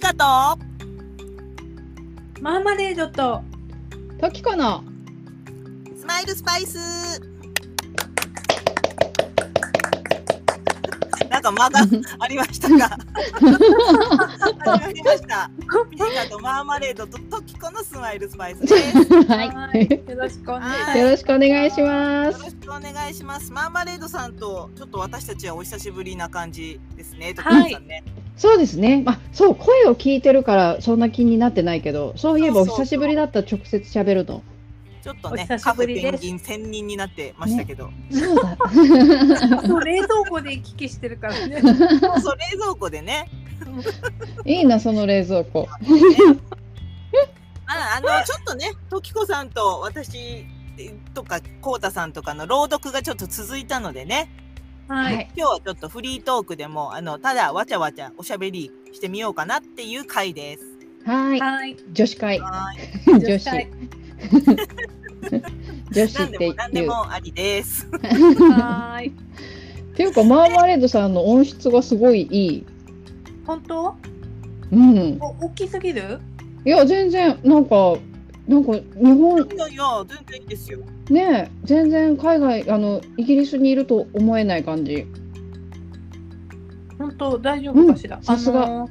カとマーマレードと。トキコの。スマイルスパイス。なんか間が ありましたが始まりました。ミカとマーマレードとトキコのスマイルスパイスです。よはい。よろしくお願いしはいよろしくお願いします。ろしくお願いします。マーマレードさんとちょっと私たちはお久しぶりな感じですね。トキコさんね、そうですね。あ、そう、声を聞いてるからそんな気になってないけど、そういえばお久しぶりだったら直接喋るの。ちょっとねお久しカフぶりですェペンギン専任になってましたけど、そうだ。冷蔵庫で行き来してるからね。そう冷蔵庫でね いいな、その冷蔵庫。ああのちょっとね時子さんと私とかこうたさんとかの朗読がちょっと続いたのでねはい。今日はちょっとフリートークでもあのただわちゃわちゃおしゃべりしてみようかなっていう回です。はい。はい。女子会。は女子。はい 女子ってもなんでいう。もありです。はい。っていうか、マーマレードさんの音質がすごいいい。本当？うん。お大きすぎる？いや、全然、なんか、なんか日本いやいや全然いいですよ。ね、全然海外、あのイギリスにいると思えない感じ。本当大丈夫かしら？うんさすがあのー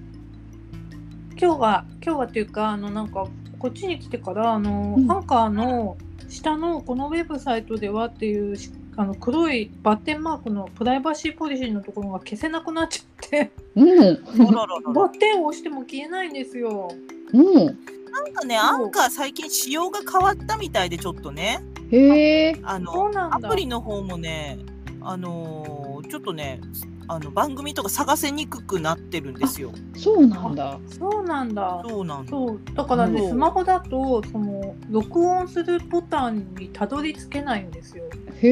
今日は今日はっていうかあのなんかこっちに来てからあの、うんアンカーの下のこのウェブサイトではっていうしあの黒いバッテンマークのプライバシーポリシーのところが消せなくなっちゃってうん。バッテンを押しても消えないんですよ。うん。なんかねアンカー最近仕様が変わったみたいでちょっとねへえ。あのアプリの方もねあのーちょっとねあの番組とか探せにくくなってるんですよ。そうなんだ。そうなんだ。そうなんだ。そうだからね、うんスマホだとその録音するボタンにたどり着けないんですよ。へ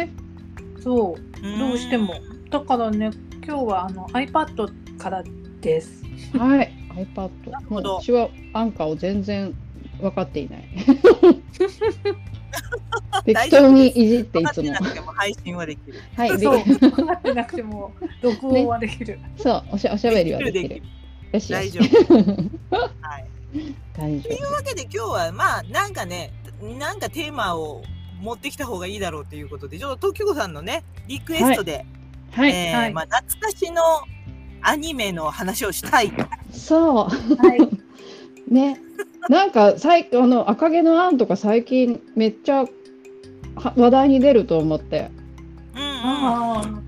え。そうどうしてもだからね今日はあの iPad からです。はい。iPad。もうるほど私はアンカーを全然分かっていない。適当にいじっていつも分かってな。くても配信はできる。はい。でそう分かってなくても 録音はできる。そう、おしゃおしゃべりはできる。よし。大丈夫。はい。大丈というわけで今日はまあなんかねなんかテーマを持ってきた方がいいだろうということでちょっと時子さんのねリクエストで、夫。はい。えーはいまあ、懐かしのアニメの話をしたいと。そはい。う。ね。なんか最あの赤毛のアンとか最近めっちゃは話題に出ると思って。うんうん。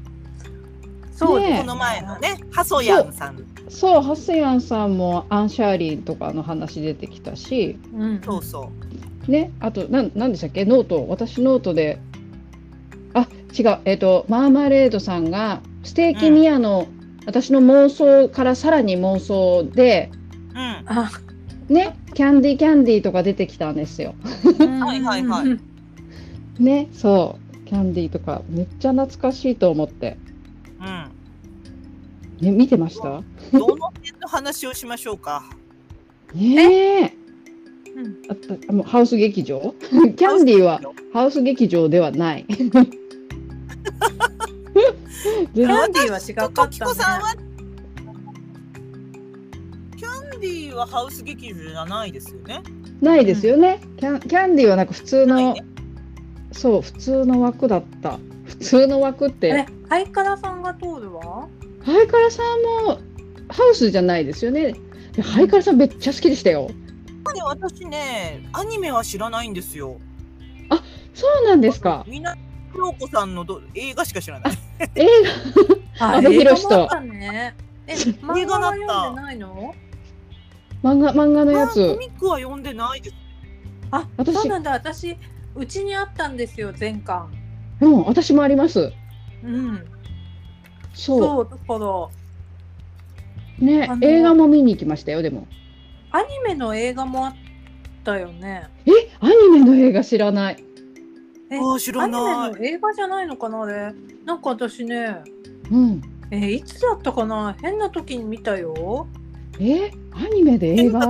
そうねこの前のねハソヤンさん。そう、ハスヤンさんもアン・シャーリーとかの話出てきたし、うん。そうそう。ね、あと、なん、なんでしたっけ、ノート、私ノートで。あ、違う、えっ、と、マーマレードさんが、ステーキミアの、私の妄想からさらに妄想で。うん。あ。ね、キャンディーキャンディーとか出てきたんですよ。はいはいはいうん ね、そう、キャンディーとか、めっちゃ懐かしいと思って。うん。ね、見てました？どの辺の話をしましょうか？ねえ。うんあった、もうハウス劇場。キャンディーはハウス劇場ではない。キャンディーは違かったね時子さんはキャンディーはハウス劇場じゃないですよね。ないですよね。キャンキャンディーはなんか普通の、ねそう普通の枠だった。普通の枠っえて、、ハイカラさんが通るわ。ハイカラさんもハウスじゃないですよね。でハイカラさんめっちゃ好きでしたよ。ね私ねアニメは知らないんですよ。そうなんですか。みんな京子さんのど映画しか知らない。映あ阿部寛と映画もあったね。え、漫画は読んでないの？画漫画漫画のやあコつ。ミックは読んでないです。あ、私そうなんだ。私うちにあったんですよ全巻。うん、私もあります。うん。そそうだからうね映画も見に行きましたよでも。アニメの映画もあったよね。えアニメの映画知らない。えあー知らないの映画じゃないのかなあれ。なんか私ね、うん。えいつだったかな？変な時に見たよ。え？アニメで映画？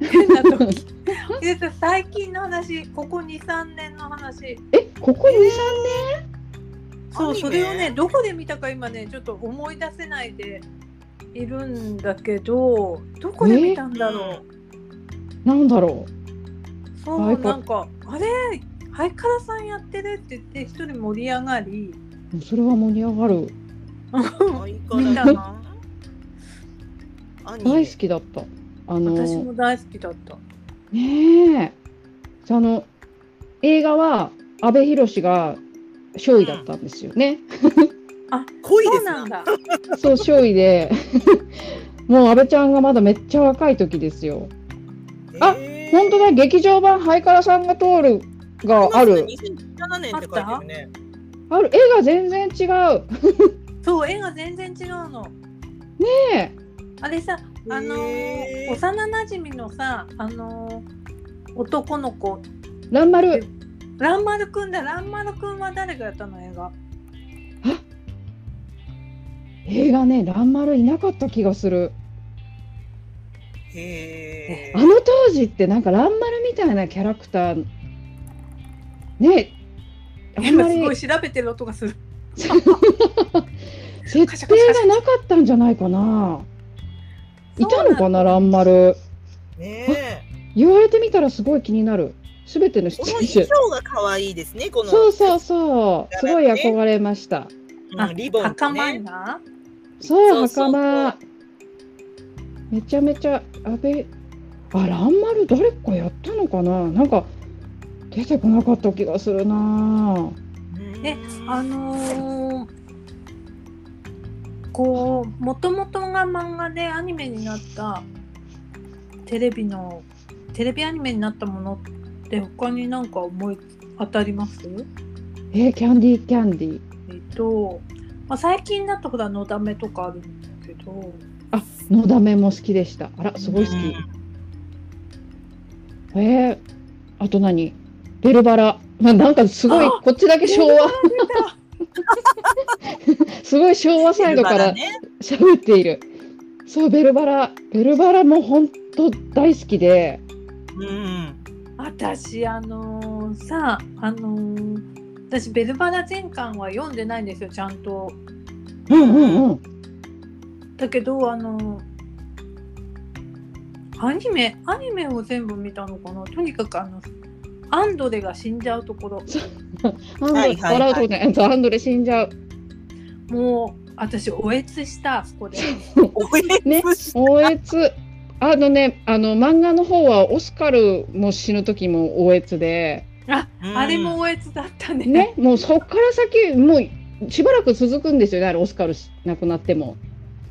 変な時。え最近の話、ここ2、3年の話。えここ二三そう、それをね、どこで見たか今ね、ちょっと思い出せないで。いるんだけどどこで見たんだろう、なんだろそうハイカなんかあれ？ハイカラさんやってるって言って一人盛り上がり。うそれは盛り上がる。大好きだった。あの私も大好きだった。ねえ。あの映画は阿部寛が少尉だったんですよね、そう恋ですな。んだ。そう少尉で。もう阿部ちゃんがまだめっちゃ若い時ですよ。あへー。本当だ。劇場版ハイカラさんが通るがある。2017年って書いてるね。ある。絵が全然違う。そう絵が全然違うの。ねあれさあのー幼なじみのさあのー男の子。え蘭丸。ランマルくんだ。ランマルくんは誰がやったの映画？映画ね蘭丸いなかった気がする。へあの当時ってなんか蘭丸みたいなキャラクターねあんまり今すごい調べてる音がする 設定がなかったんじゃないかな。いたのかな、蘭丸。えねえ言われてみたらすごい気になる。すべての出この演者。衣装が可愛いですねこのそうそうそう。すごい憧れました。あうんリボンねなそう、そうそう袴。めちゃめちゃ、安倍。あ、蘭丸誰かやったのかな？なんか、出てこなかった気がするなうんえあのーこうもともとが漫画でアニメになったテレビのテレビアニメになったものって他になんか思い当たります？えーキャンディーキャンディー。えっと、まあ、最近だとほらのだめとかあるんだけどあ、のだめも好きでした。あら、すごい好き。えー、あと何？ベルバラ。まあ、なんかすごいあこっちだけ昭和 すごい昭和サイドからね喋っている。そうベルバラベルバラも本当大好きで。うん私あのーさあのー私ベルバラ全巻は読んでないんですよちゃんと。うんうんうん。だけどあのアニメアニメを全部見たのかなとにかくあのアンドレが死んじゃうところアンドレ、笑うとこね、そうアンドレ死んじゃう。もう私おえつしたあそこで おえねおえつ。あのね、あの漫画の方はオスカルも死ぬ時もおえつで、あうんあれもおえつだったねね、もうそっから先もうしばらく続くんですよね、あれオスカル亡くなっても。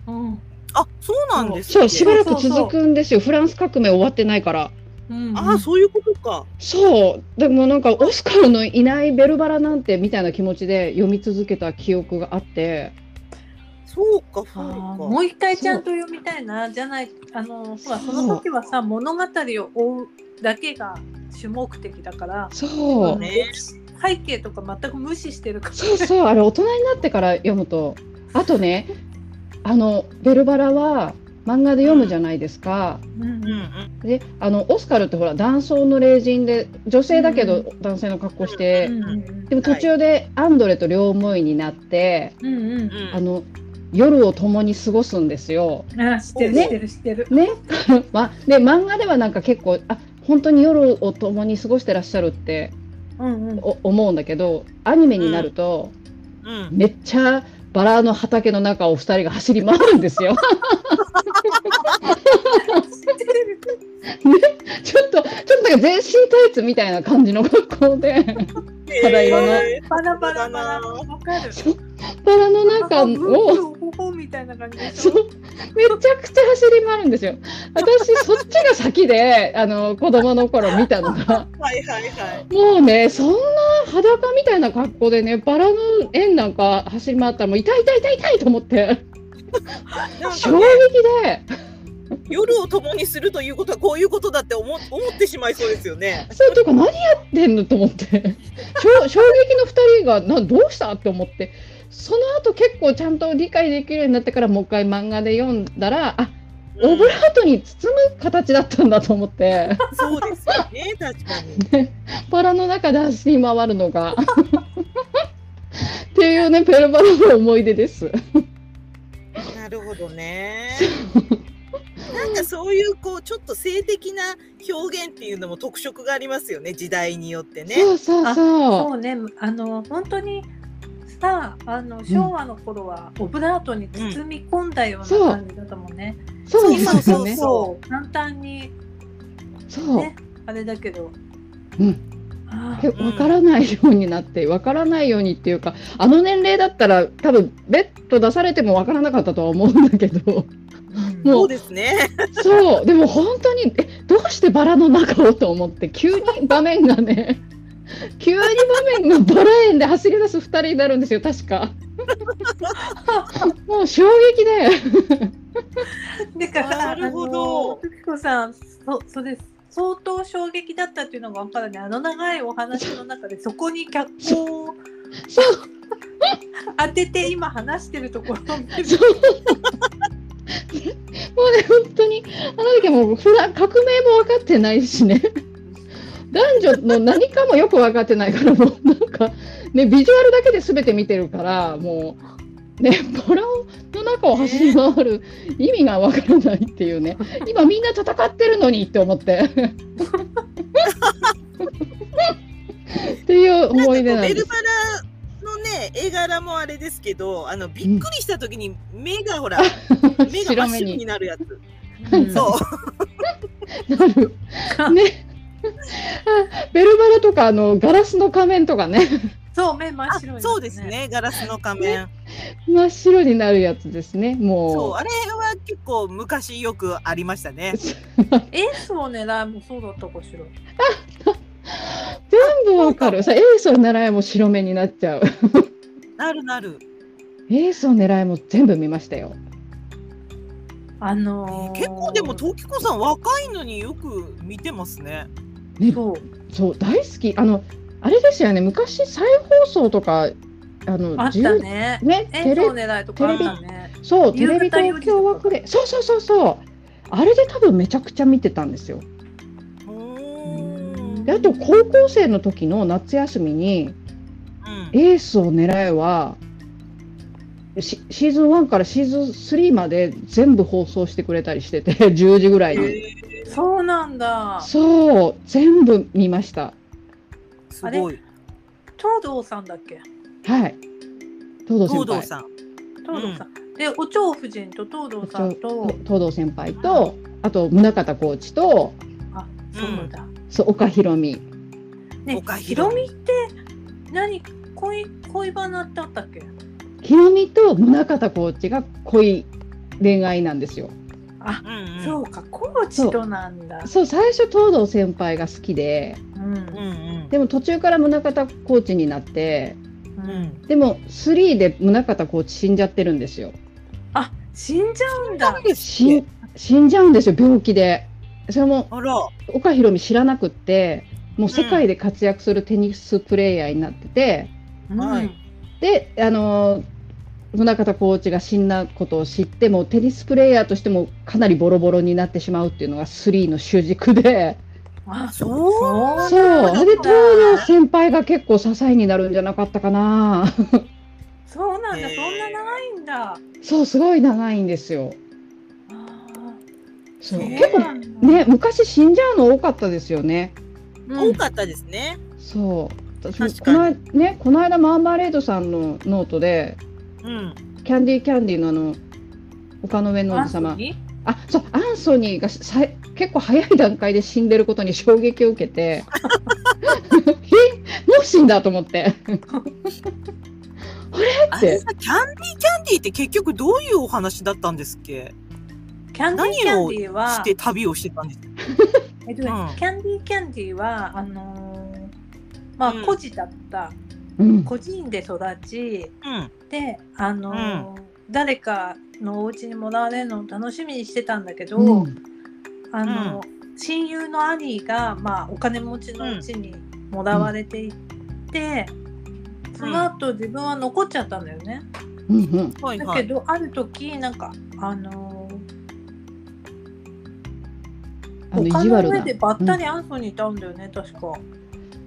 うんあそうなんですそう、しばらく続くんですよ。フランス革命終わってないから。うんあそういうことか。そう、でもなんかオスカルのいないベルバラなんてみたいな気持ちで読み続けた記憶があって、そうかそうか。もう一回ちゃんと読みたいな。じゃないあのほらその時はさ物語を追うだけが主目的だから。そう、ね。背景とか全く無視してるから。そうそう、あれ大人になってから読むと、あとね、あのベルバラは漫画で読むじゃないですか。で、あのオスカルってほら男装の霊人で女性だけどう男性の格好して、でも途中でアンドレと両思いになって、あの夜を共に過ごすんですよ。あ知ってるね知ってる知ってる。ね、まで漫画ではなんか結構あ本当に夜を共に過ごしてらっしゃるってうんうん。お思うんだけどアニメになると、うんめっちゃバラの畑の中を二人が走り回るんですよ。ちょっとちょっとなんか全身タイツみたいな感じの格好で肌色のえーバラバラバラ。そうわかる。バラの中をみたいな感じでしょ？そう。めちゃくちゃ走り回るんですよ。私そっちが先であの子供の頃見たのが。はいはいはい。もうね、そんな裸みたいな格好でね、バラの円なんか走り回ったら、もう痛い痛い痛い痛いと思って、衝ね撃で、夜を共にするということはこういうことだって思思ってしまいそうですよね。そうとか何やってんのと思って、衝 衝撃の2人がなどうしたって思って、その後結構ちゃんと理解できるようになってから、もう一回漫画で読んだら、あオブラートに包む形だったんだと思って、そうですよね、確かに。バラの中で走り回るのが。っていうね、ペルバラの思い出です。なるほどね。なんかそういうこうちょっと性的な表現っていうのも特色がありますよね時代によってね。そうそうあそう。そうねあの本当にさあの昭和の頃はオブラートに包み込んだような感じだったもんね。そうでそうそうすよね。そう簡単にそう。ねあれだけど。うん。あえわからないようになって、わからないようにっていうか、あの年齢だったら多分ベッド出されてもわからなかったとは思うんだけど、そうですね。そう、でも本当に、え、どうしてバラの中をと思って、急に場面がね、急に場面がバラ園で走り出す二人になるんですよ、確か。もう衝撃で。だからなるほどあの時子さんそそれ相当衝撃だったっていうのが分からねあの長いお話の中でそこに脚光をそう。当てて今話してるところを見るそうもうね、本当に、あの時はもう、普段革命も分かってないしね。男女の何かもよく分かってないから、もうなんか、ね、ビジュアルだけで全て見てるから、もう、ね、バラの中を走り回る意味が分からないっていうね、今みんな戦ってるのにって思って。っていう思い出なんですベルバ。ラのね絵柄もあれですけどあのびっくりした時に目がほら、目が真っ白になるやつ。うんそう。なる。ね。あベルバラとかあのガラスの仮面とかねそう目真っあ白い、そうですねガラスの仮面。真っ白になるやつですねそうもあれは結構昔よくありましたね。エースを狙いもそうだったかしらう 全部わかる。さエースを狙いも白目になっちゃう。なるなる。エースを狙いも全部見ましたよ。あのー結構でも時子さん若いのによく見てますね。ねそう。そう大好き。あのあれですよね。昔再放送とかあのあったね。10ねテレ狙いとかあったね。そうテ夕レビ東京枠でそうそうそうそう。あれで多分めちゃくちゃ見てたんですよであと高校生の時の夏休みにうん。エースを狙えはシシーズン1からシーズン3まで全部放送してくれたりしてて 10時ぐらいに。へそうなんだ。そう全部見ました。ーすごい。東堂さんだっけ？はい。東堂先輩。東堂さん。東堂さん、でお蝶夫人と東堂さんと東堂先輩とあと宗像コーチとあそうだ、そう岡ひろみね岡ひひろみって何？恋恋バナってあったっけ？ひろみと宗像コーチが恋恋愛なんですよ。あ、うんうん。そうか。コーチとなんだ。そう。最初東堂先輩が好きで。うん。うんうん。でも途中から宗像コーチになって。ううん。ん。でも3で宗像コーチ死んじゃってるんですよ。あ死んじゃうんだ。死ん死んじゃうんですよ病気でそれも。岡ひろみ知らなくってもう世界で活躍するテニスプレーヤーになってて、はい。であのー宗像コーチが死んだことを知ってもテニスプレーヤーとしてもかなりボロボロになってしまうっていうのが3の主軸で。あそうそう。で東洋先輩が結構支えになるんじゃなかったかな。そうなんだ。そんな長いんだ。そうすごい長いんですよ。あそう。結構構ね昔死んじゃうの多かったですよね。多かったですね。そう。私も確かこの間ねこの間マーマレードさんのノートでうん。キャンディーキャンディーのあの丘の上の王子様。あそうアンソニーがさ結構早い段階で死んでることに衝撃を受けて。え？もう死んだと思って。あれ？さ、キャンディーキャンディーって結局どういうお話だったんですっけ？キャンディーキャンディーはして旅をしてたんです えっとねうん。キャンディーキャンディーはあのーまあうん。孤児だった。うん。孤児院で育ちうん。であのー誰かのお家にもらわれるのを楽しみにしてたんだけど、うん。あの親友の兄が、まあ、お金持ちのうちにもらわれていって、その後自分は残っちゃったんだよね。うん。うん。だはいはい。けどある時なんかあのあの意地悪な。の上でばったりアンソニーいたんだよね、確か。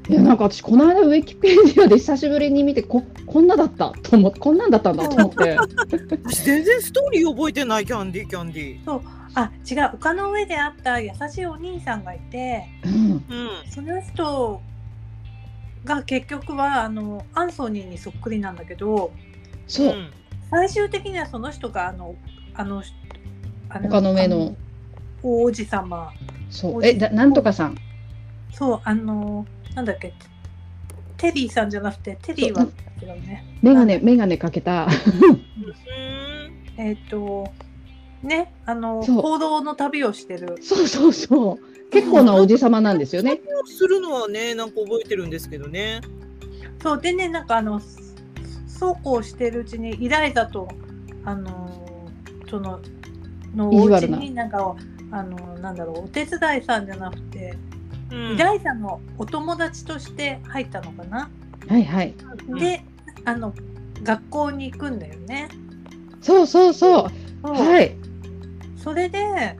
いやなんか私この間ウィキペディアで久しぶりに見てここんなだったと思ってこんなんだったんだと思って。私全然ストーリー覚えてないキャンディーキャンディー。あ違う丘の上で会った優しいお兄さんがいてうん。うん。その人が結局はあのアンソニーにそっくりなんだけどそう、ん。最終的にはその人があのあのあ丘の上の。あの王子様そう。えだなんとかさん。そうあのなんだっけ。テリーさんじゃなくてテリーはメガネメガネかけた。うん。えっ、とねあの行動の旅をしてる。そうそうそう。結構なおじさまなんですよね。するのはね、なんか覚えてるんですけどね。そうでねなんかあのそうこうしてるうちにイライザとあのそののお家意地悪な。になんかあのなんだろうお手伝いさんじゃなくて、うん。イライザのお友達として入ったのかな、はいはい。うん。であの学校に行くんだよね。そうそうそう。そう。はい。それで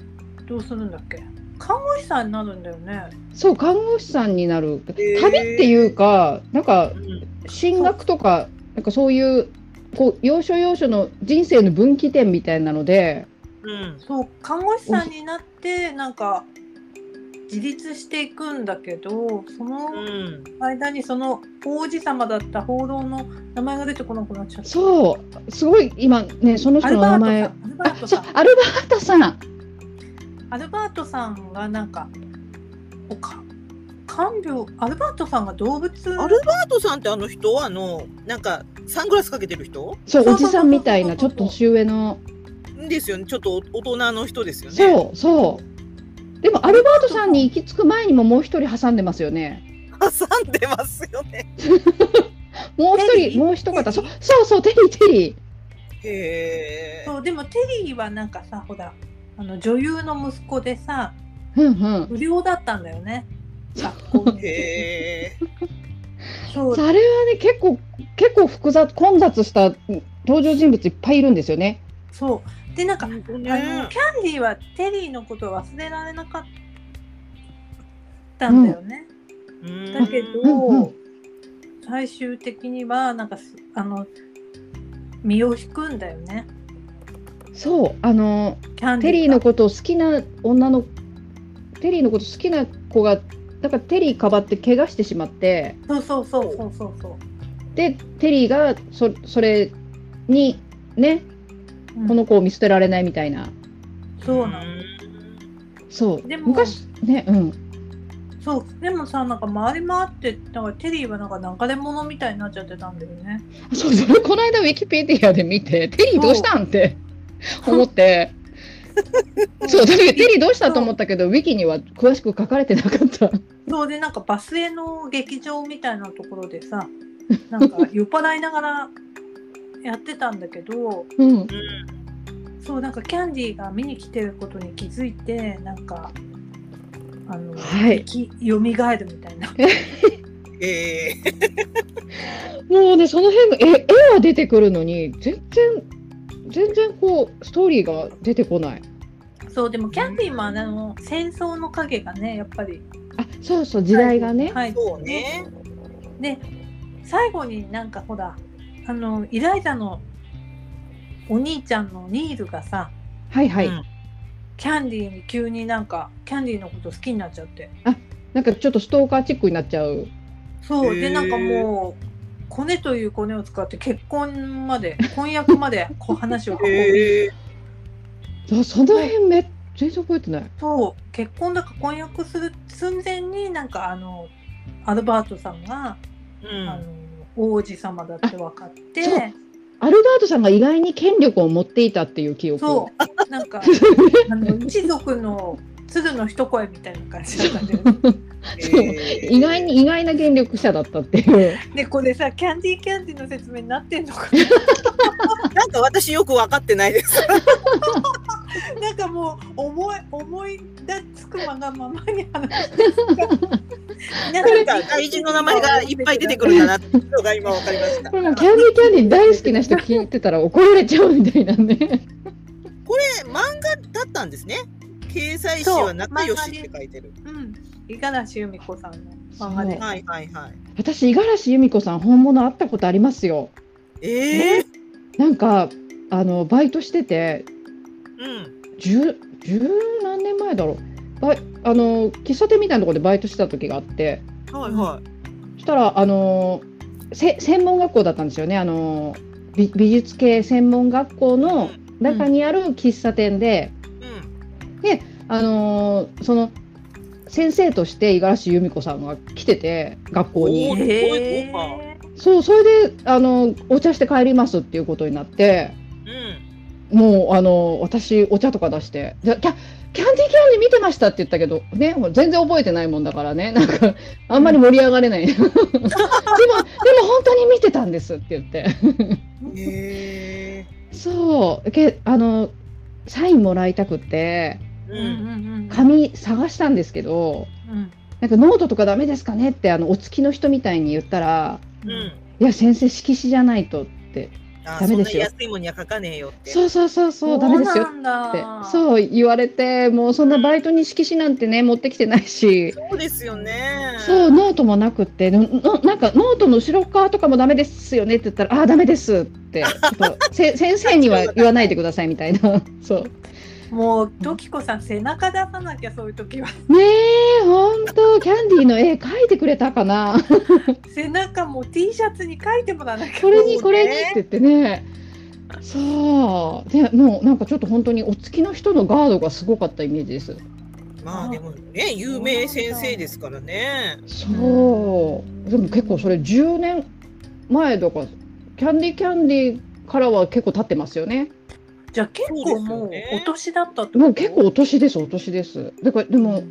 どうするんだっけ？看護師さんになるんだよね。そう看護師さんになる。ー。旅っていうかなんかうん。進学とかなんかそういうこう要所要所の人生の分岐点みたいなのでうん。そう看護師さんになってなんか自立していくんだけどそのうん。間にその王子様だった放浪の名前が出てこなくなっちゃった。そうすごい今ねその人アルバの名前ートさん。アルバートさ。うんアルバートさん。アルバートさんがなんかおか看病アルバートさんが動物。アルバートさんってあの人？あのなんかサングラスかけてる人？そうそうそうそう。おじさんみたいなちょっと年上のですよね。ちょっと大人の人ですよね。そうそう。でもアルバートさんに行き着く前にももう一人挟んでますよね。挟んでますよね。もう一テリー。人もう一方そうそうそうテリーテリー。へえそうでもテリーはなんかさほらあの女優の息子でさうんうん。不良だったんだよね。学校にへえそう。あれはね結構結構複雑混雑した登場人物いっぱいいるんですよね。そうでなんか、本当あのねキャンディーはテリーのことを忘れられなかったんだよね、うん。だけど、うんうん最終的にはなんかすあの身を引くんだよね。そうあのキャンディーが。テリーのことを好きな女のテリーのこと好きな子がだからテリーかばって怪我してしまって。そうそうそうそうそうそう。でテリーがそそれにねうん。この子を見捨てられないみたいな、そうなの。そう。でも。昔ねうん。そう。でもさなんか回り回ってなんかテリーはなんか流れ物みたいになっちゃってたんだよね。そうそれ この間ウィキペディアで見てテリーどうしたんって 思って。そうだけどテリーどうしたと思ったけどウィキには詳しく書かれてなかった。そう。でなんかバスへの劇場みたいなところでさなんか酔っ払いながらやってたんだけどうん。そうなんかキャンディーが見に来てることに気づいてなんかあの、はい。き蘇るみたいな。へえもうねその辺が絵絵は出てくるのに全然全然こうストーリーが出てこない。そうでもキャンディーもあの戦争の影がねやっぱり。あそうそう時代がね、はい。そうね。で最後になんかほらあのイライザのお兄ちゃんのニールがさはいはい、うん。キャンディーに急になんかキャンディーのこと好きになっちゃって。なんかちょっとストーカーチックになっちゃう。そう。でなんかもうコネというコネを使って結婚まで婚約まで こう話を運ぶへえあその辺め全然覚えてない。そう。結婚だか婚約する寸前になんかあのアルバートさんが、うん。あの王子様だって分かって。そう。アルバートさんが意外に権力を持っていたっていう記憶。そう。なんか あの一族の鶴の一声みたいな感じだったんだよね。そう。へえ意外に意外な権力者だったっていう。でこれさキャンディーキャンディーの説明になってんのかな？んか私よく分かってないです。ななんかもう思い思い出つくまがままに話してるなんか外人の名前がいっぱい出てくるんだなってのが今分かりました。これもキャンディーキャンディー大好きな人聞いてたら怒られちゃうみたいなんでこれ漫画だったんですね。掲載誌は仲良しって書いてる。うん。五十嵐由美子さんの漫画ではいはいはい。私五十嵐由美子さん本物会ったことありますよ。ええなんかあのバイトしてて。うん。十十何年前だろうバイあの喫茶店みたいなところでバイトしてた時があって。はいはそしたらあのせ専門学校だったんですよね。あの美美術系専門学校い。の中にある喫茶店で、うん。あのその先生として五十嵐由美子さんが来てて学校おにそうそれであのお茶して帰りますっていうことになって。うん。もうあの私お茶とか出して。でキャキャンディーキャンディー見てましたって言ったけどねもう全然覚えてないもんだからね なんかあんまり盛り上がれない でもでも本当に見てたんですって言って。そうけあのサインもらいたくってう。うんうんんうん紙探したんですけどうんなんかノートとかダメですかねってあのお付きの人みたいに言ったらうん。いや先生色紙じゃないとってあダメですよ。そんな安いもんには書かねえよって。そうそうそうそうダメですよって。だそう言われてもうそんなバイトに色紙なんてね持ってきてないし。そうですよね。そうノートもなくって。ののなんかノートの後ろ側とかもダメですよねって言ったらああーダメですって。ちょっとせ 先生には言わないでくださいみたいな。そうもう時子さん背中出さなきゃそういう時は。ねえほんとキャンディーの絵描いてくれたかな？背中も T シャツに書いてもらわなきゃ。これにこれにって言ってね。そう。でもうなんかちょっと本当にお付きの人のガードがすごかったイメージです。まあでもね、有名先生ですからね。そう。でも結構それ10年前とかキャンディーキャンディーからは結構経ってますよねじゃあ結構もうお年だったもう結構お年ですお年です。だからでも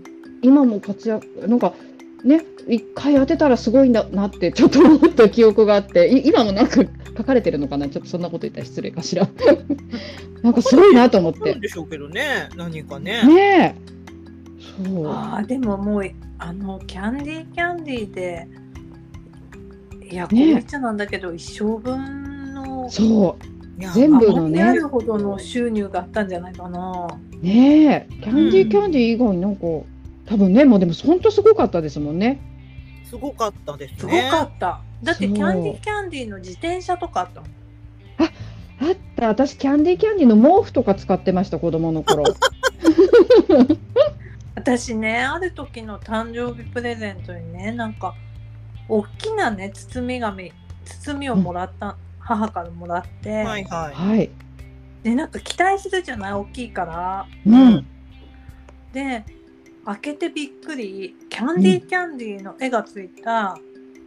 今も活躍なんかね一回当てたらすごいんだなってちょっと思った記憶があってい今もなんか書かれてるのかな？ちょっとそんなこと言ったら失礼かしら。なんかすごいなと思って。でしょうけどね、何かね。ねえ。そう。あーでももうあのキャンディーキャンディーでいやこうね言っちゃなんだけど、一生分のそう全部の余りあねるほどの収入があったんじゃないかな。ねえキャンディうんーキャンディー以外になんか多分ねもうでも本当すごかったですもんねすごかったですすごね。かった。だってキャンディーキャンディーの自転車とかあったもん。あった私キャンディーキャンディーの毛布とか使ってました子供の頃 私ねある時の誕生日プレゼントにねなんか大きなね包み紙包みをもらった、母からもらって、はいははい。でなんか期待するじゃない？大きいから。うん。で開けてびっくり。キャンディーキャンディーの絵がついた、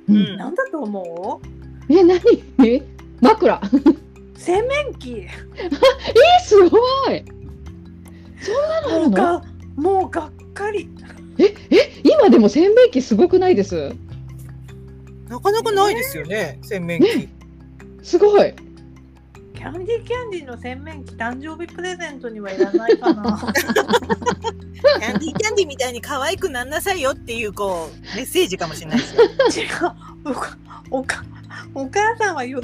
ううん。んなんだと思う？え何？え？枕？洗面器。えすごい。そんなのあるの？もうがもうがっかり。ええ？今でも洗面器すごくないです？い。なかなかないですよね、洗面器。すごい。キャンディーキャンディーの洗面器誕生日プレゼントにはいらないかな。キャンディーキャンディーみたいに可愛くなんなさいよっていうこうメッセージかもしれないですよ。違う。おかおかお母さんは喜ぶ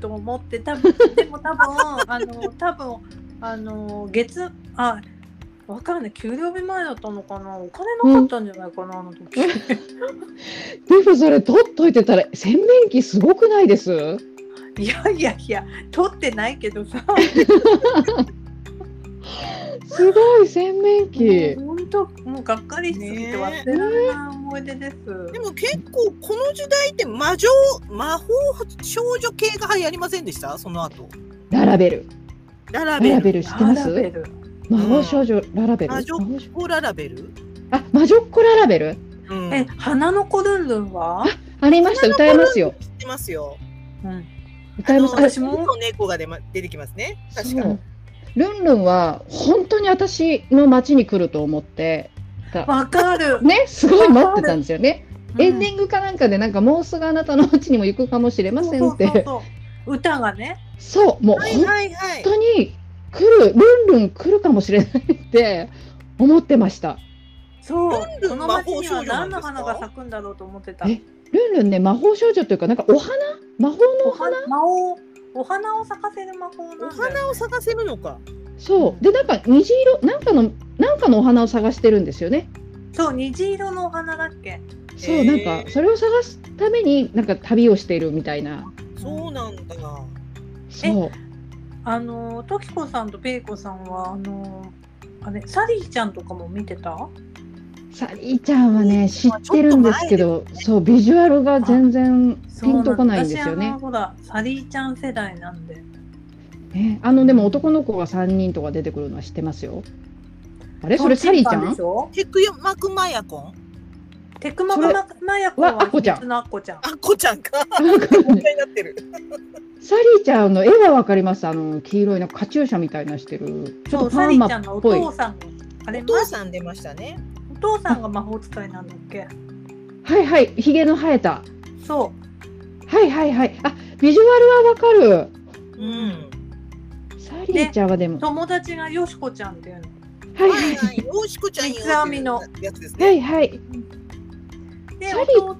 と思って多分でも多分あの多分あの月あわかんない給料日前だったのかなお金なかったんじゃないかな、あの時でもそれ取っといてたら洗面器すごくないです？いやいやいや取ってないけどさ。すごい洗面器。本当もうがっかりしすぎて忘れられない思い出です、でも結構この時代って魔女魔法少女系が流行りませんでした？その後。ララベル。ララベル。ララベル知ってます？魔法少女ララベル。魔女魔法少コララベル？あ魔女っ子ララベル？うん。え知っ花の子ルンルンは、ありました。歌えますよ。てますよ。うん、あの私も。の猫が出ま出てきますね。確か。ルンルンは本当に私の町に来ると思って。わかる、ねすごい待ってたんですよね、うん。エンディングかなんかでなんかもうすぐあなたの町にも行くかもしれませんって。そうそうそう歌がね。そうもうはい本。当に来るルンルン来るかもしれないって思ってました。そう。ルンルンこの町には魔法少女な何のんですか？花が咲くんだろうと思ってた。えルンルンね魔法少女というかなんかお花？魔法のおお花花魔法お花を咲かせる魔法なんだよお花を咲かせるのか。そう。でなんか虹色なんかのなんかのお花を探してるんですよね。そう虹色のお花だっけ。そうなんかそれを探すためになんか旅をしているみたいな。そうなんだ。そう。あのトキコさんとペイコさんはあのあれサリーちゃんとかも見てた？サリーちゃんはね知ってるんですけどそうビジュアルが全然ピンとこないんですよね私あのほらサリーちゃん世代なんで。ねあのでも男の子が3人とか出てくるのは知ってますよあれ？それサリーちゃん？テクマクマヤコン？テクマママヤコははアッコちゃん秘密のアッコちゃん。あこちゃんか。サ問題になってる。リーちゃんの絵はわかります？あの黄色いのカチューシャみたいなしてるちょっとパーマサリーちゃんのおっぽい父さんがあれお父さん出ましたね。お父さんが魔法使いなんだっけ？はいはいひげの生えたそはいはいはいあビジュアルはわかるうん。サリーちゃんはでも、う友達がよしこちゃんっていうの。はいはい。よしこちゃんよ三つ編みのやつですはね。いはいでサリー弟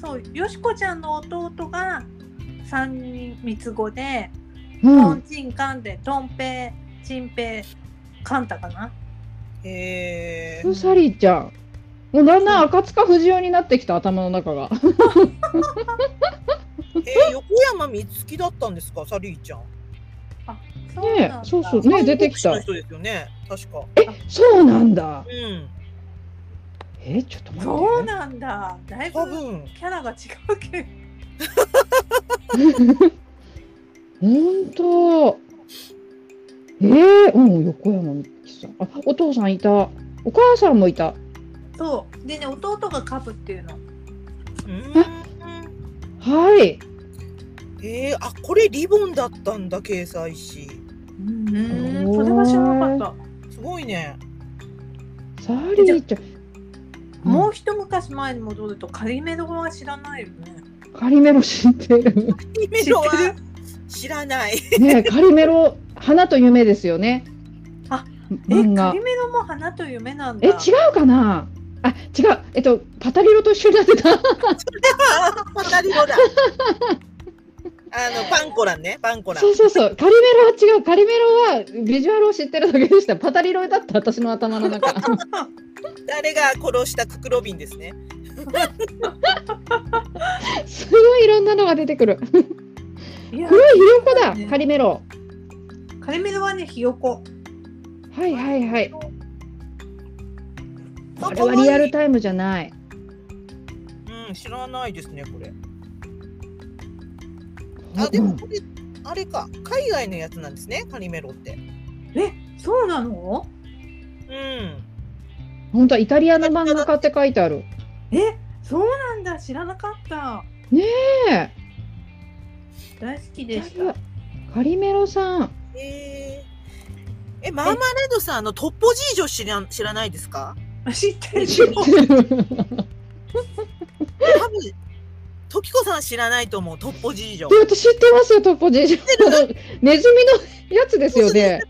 そうよしこちゃんの弟が三人三つ子で、うトンんチンカンでトンペイチンペイカンタかな？へえ。サリーちゃんもうだんだん赤塚不二夫になってきた頭の中がえー、横山光月だったんですか、サリーちゃん。そうねそうそうね出てきた人ですよね。確か。そうなんだうん。えちょっと待ってそうなんだ。だいぶ多分。キャラが違うけど。本当。ええうん、横山さん。あ、お父さんいた。お母さんもいた。そうでね弟がカブっていうの。うん。はい。えー、あ、これリボンだったんだ、掲載誌。うんそれは知らなかった。すごいね。サリーちゃん。もう一昔前に戻るとカリメロは知らないよね。カリメロ知ってる。リメロは知らない。ね、カリメロ、花と夢ですよね。漫画カリ。メロも花と夢なんだ。え、違うかな？あ、違う。えっと、パタリロと一緒になってた。パタリロだ。あの、パンコランね、パンコランそ。うそうそう。カリメロは違う。カリメロはビジュアルを知ってるだけでした。パタリロだった。私の頭の中。誰が殺したククロビンですね。すごいいろんなのが出てくる。いや黒いひよこだね。カリメロ。カリメロはねひよこ。はいはいはい。あれはリアルタイムじゃない。うん、知らないですね、これ。あ、でもこれ、あれか、海外のやつなんですね、カリメロって。えそうなの？うん。本当はイタリアの漫画家って書いてある。えそうなんだ知らなかった。ねえ。大好きイでした。カリメロさん。えー、え、マーマレードさん、あの、トッポジージョ知ら知らないですか？知ってる知ってる。多分、トキコさん知らないと思う、トッポジージョ。で私知ってますよトッポジージョ。ネズミのやつですよね。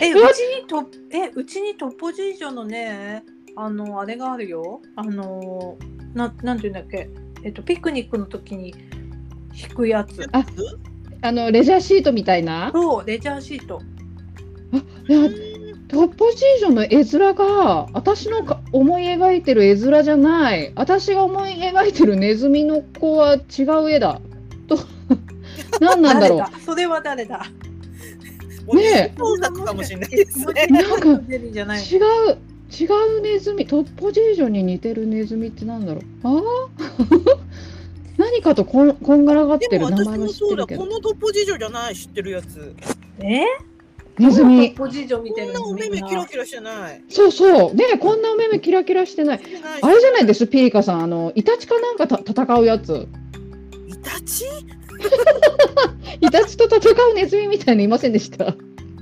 えうちにとえうちにトッポジージョのねあのあれがあるよ。あのななんていうんだっけ？えっとピクニックの時に引くやつ。ああのレジャーシートみたいな？そうレジャーシート。いやトッポジージョの絵面が私のか思い描いてる絵面じゃない。私が思い描いてるネズミの子は違う絵だ。と 何なんだろう。それは誰だ？ねえ。創作かもしれないですね。なんか出るんじゃない。違う違うネズミトッポジージョに似てるネズミってなんだろう。ああ？何かとこんこんがらがってでも私る名前はもそうだ、知ってるけど。このトッポジージョじゃない、知ってるやつ。え？ネズミ。トッポジージョ見てるのこんなお目目キラキラしてない。そうそう。ねこんなお目目キラキラしてない。あれじゃないですピリカさん。あのイタチかなんかた戦うやつ。イタチ？イタチと戦うネズミみたいのいませんでした？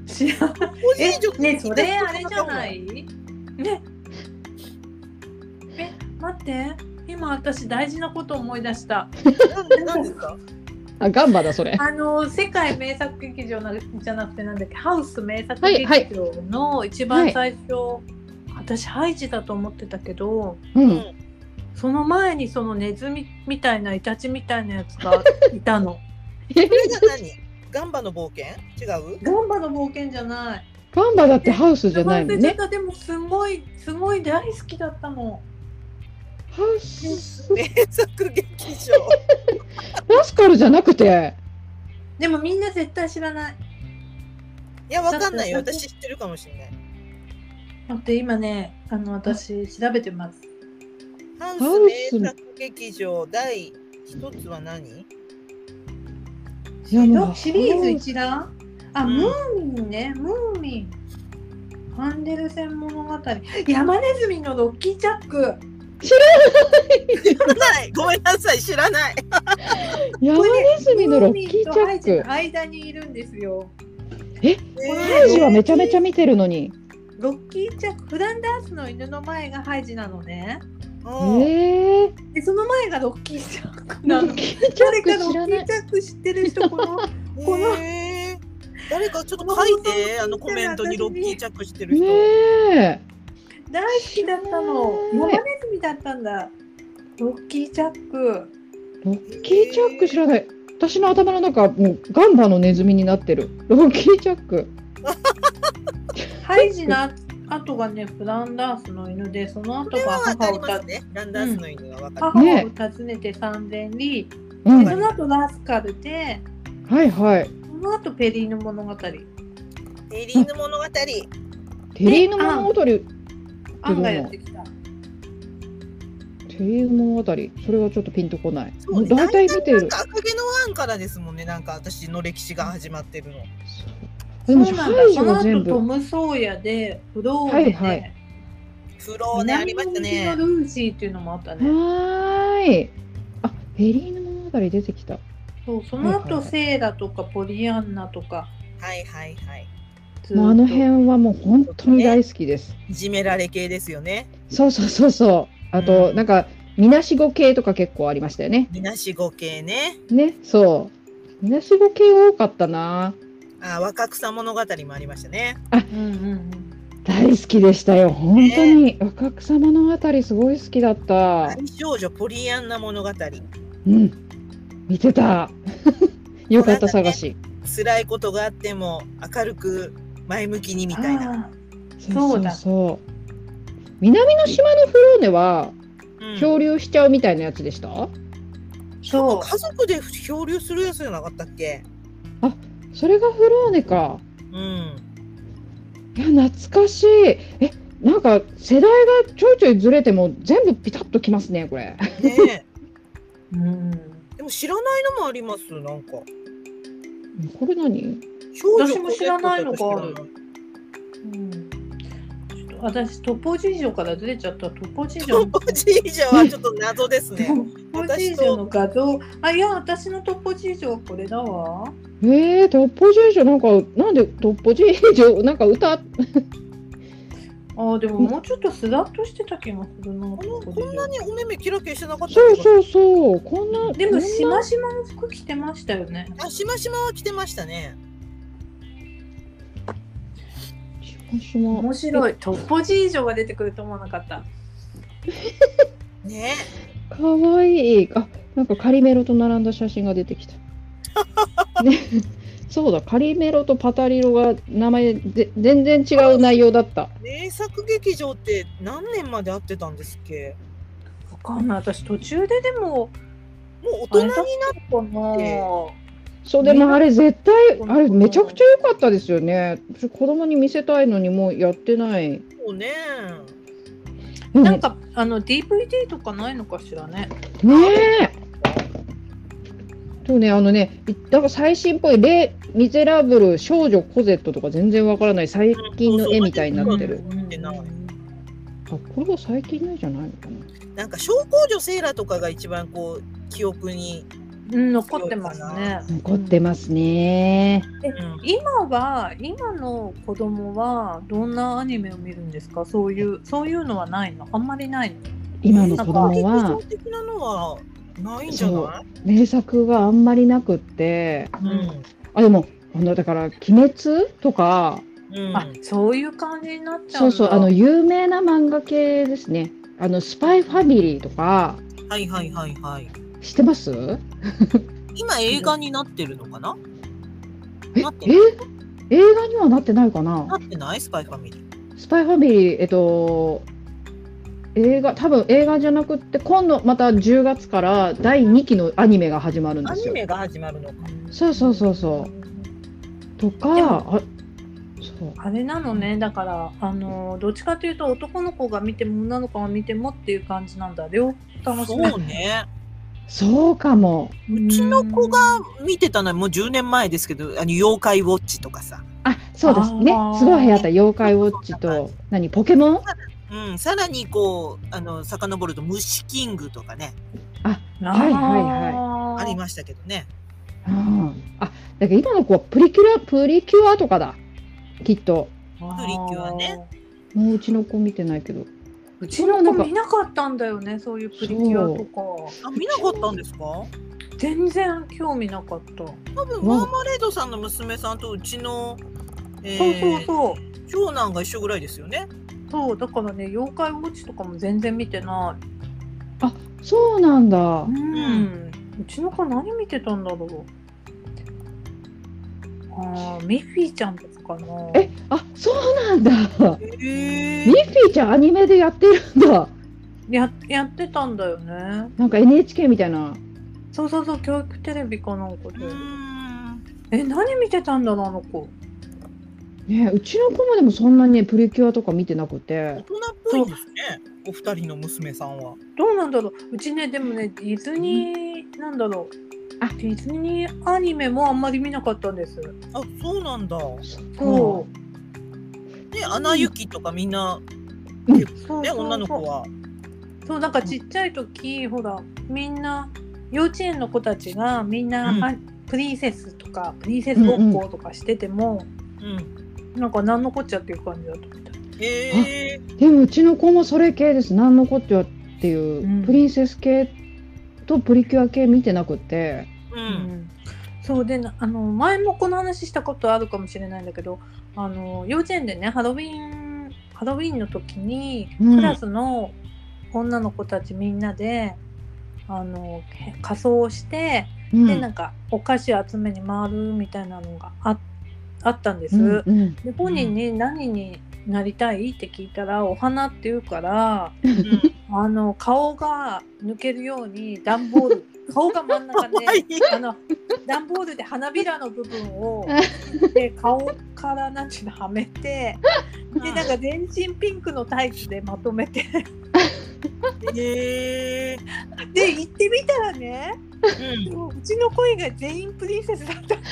知らないトッポジージョってえねそれあれじゃない？ねえ待って。今私大事なこと思い出した。なんでなんですか？あガンバだそれ。あの世界名作劇場なじゃなくてなんだっけハウス名作はいはい。劇場の一番最初、私ハイジだと思ってたけどうん。その前にそのネズミみたいなイタチみたいなやつがいたの。これが何？ガンバの冒険？違う？ガンバの冒険じゃない。ガンバだってハウスじゃないもんねでもすごいすごい大好きだったの 名作劇場。ラスカルじゃなくてでもみんな絶対知らない。いや、わかんないよ。私知ってるかもしれない。待って今ね、あの私調べてます。ハウスス名作劇場第一つは何？シリーズ一覧？あ、うんムーミンね、ムーミン。ハンデルセン物語。山ネズミのロッキーチャック。知らない。ごめんなさい、知らない。山ネズミのロッキーチャックジの間にいるんですよ。ハイジはめちゃめちゃ見てるのにロッキーチャック、フランダースの犬の前がハイジなのね。うんええで、その前がロッキーチャックロなの。ッキーチャ誰かロッキーチャック知ってる人、この。このへー誰かちょっと書いて、あのコメントにロッキーチャックしてる人。ねえ大好きだったの。山ネズミだったんだ。ロッキーチャック。ロッキーチャック知らない私の頭の中もうガンバのネズミになってるロッキーチャックハイジの後がね、フランダースの犬で、その後が母を。ランダースの犬がわかる。母をね訪ねて三千里、うんでその後ラスカルで、はいはいその後ペリーヌ物語。エリーヌ物語。テリーの物語テアンがやってきた。リーの物語それはちょっとピンとこないそうね大体見てる赤毛のアンからですもんね。なんか私の歴史が始まってるの。でもそうなんだハイジそのは全トム・ソーヤで、フローネで、はいはいフローねありました南ねの。ルーシーっていうのもあったね。はーいあペリーの物語出てきたそうその後、はいはいセーラとかポリアンナとかはいはいはい。もうあの辺はもう本当に大好きです。いじめられ系ですよね。そうそうそうそう。あと、うん。なんかみなしご系とか結構ありましたよね。みなしご系ね。ねそう。みなしご系多かったな。あ、若草物語もありましたね。うんうんうん。大好きでしたよ。本当に、若草物語すごい好きだった。大少女ポリアンナ物語。うん。見てた。よかった探し。辛いことがあっても明るく前向きにみたいな。あそうそうだそう。南の島のフローネはうん漂流しちゃうみたいなやつでした、ーそう。家族で漂流するやつじゃなかったっけ？それがフローネか。うん。いや懐かしい。えなんか世代がちょいちょいずれても全部ピタッときますねこれ。ね うん。え。でも知らないのもありますなんか。これ何？私も知らないのがある。私トポジージョからずれちゃった。トポジージョトッポジージョはちょっと謎ですね。トポジージョの画像。あいや私のトポジージョはこれだわ。えー、トッポジージョなんかなんでトッポジージョ なんか歌？あでももうちょっとスラッとしてた気がするなこんなにお目目キラキラしてなかったそうう。そうそう。こんなでもしましまの服着てましたよね。あ、しましまは着てましたね。しましま面白い。トポジージョが出てくると思わなかった。ね。かわい。いあなんかカリメロと並んだ写真が出てきた。ね。そうだカリメロとパタリロが名前で全然違う内容だった。名作劇場って何年まで会ってたんですっけ？わかんない。私途中ででももう大人になっかなそうでもあれ絶対あれめちゃくちゃ良かったですよね。私子供に見せたいのにもうやってない。もうね。でもねなんかあの DVD とかないのかしらね。ねえ。そうねあのねいなんか最新っぽいレ「ミゼラブル少女コゼット」とか全然わからない最近の絵みたいになってる。あこれは最近の絵じゃないのかな。なんか小公女セーラーとかが一番こう記憶に、うん残ってますね。残ってますね。うん。今は今の子供はどんなアニメを見るんですか？そういうそういうのはないの？あんまりないの？今の子供劇は場的なのはないんじゃない？名作があんまりなくって。うん。あでもあのだから「鬼滅」とかうん。あそういう感じになっちゃそううんだ。そうあの有名な漫画系ですね。あの「スパイファミリー」とか。はいはいはいはい。知ってます？今映画になってるのかな？え？なっ映画にはなってないかな？なってない？スパイファミリー。スパイファミリー、えっと、映画多分映画じゃなくって今度また10月から第2期のアニメが始まるんですよ。アニメが始まるのか。そうそうそうそう。とでかもあそう。あれなのね。だからあのどっちかというと男の子が見ても女の子が見てもっていう感じなんだ。両方楽しめる。そうね。そうかも。うちの子が見てたのはもう10年前ですけど、あの妖怪ウォッチとかさ。あそうです。ね。すごい流行った。妖怪ウォッチと何？ポケモン？うん、さらにこう、あの、遡ると虫キングとかね、ああはいはいはありましたけどね。うんあだけど今の子はプリキュアプリキュアとかだ。きっと。ププリキュアね。もううちの子見てないけどうちの子見なかったんだよねそういうプリキュアとか。あ、見なかったんですか？全然興味なかった、多分、わマーマレードさんの娘さんとうちの、えそうーそうそう。長男が一緒ぐらいですよね。そうだからね妖怪ウォッチとかも全然見てなそうなんだ。いうん、うちの子何見てたんだろう。あーミッフィーちゃんとかかな。えあそうなんだ。へミッフィーちゃんアニメでやってるんだ。ややってたんだよね。なんか NHK みたいな。そうそうそう教育テレビかなんかで。え何見てたんだろうあの子。ねうちの子もでもそんなにねプリキュアとか見てなく大て人っぽいですね。お二人の娘さんは。どうなんだろう。うちねでもねディズニーなんだろうあディズニーアニメもあんまり見なかったんです。あ、そうなんだ。そね、アナ雪とかみんな、うそうね、女の子は。そうなんかちっちゃい時ほらみんな幼稚園の子たちがみんな、うん。あプリンセスとかプリンセスごっことかしてても、うん。なんか何のこっちゃっていう感じだったみた。いへえ。でもうちの子もそれ系です。何のこっちゃっていう、うん。プリンセス系とプリキュア系見てなくて。う。うん。んそうでなあの前もこの話したことあるかもしれないんだけどあの幼稚園でねハロウィンハロウィンの時にうん。クラスの女の子たちみんなで、あのへ仮装をして、うん。でなんかお菓子集めに回るみたいなのがああったんです。うんうん。で本人に何になりたいって聞いたらお花って言うからうんあの顔が抜けるように段ボール 顔が真ん中であの段ボールで花びらの部分をで顔からなんていうのはめてでなんか全身ピンクのタイツでまとめてへえ。で行ってみたらねうん。うちの声が全員プリンセスだった。も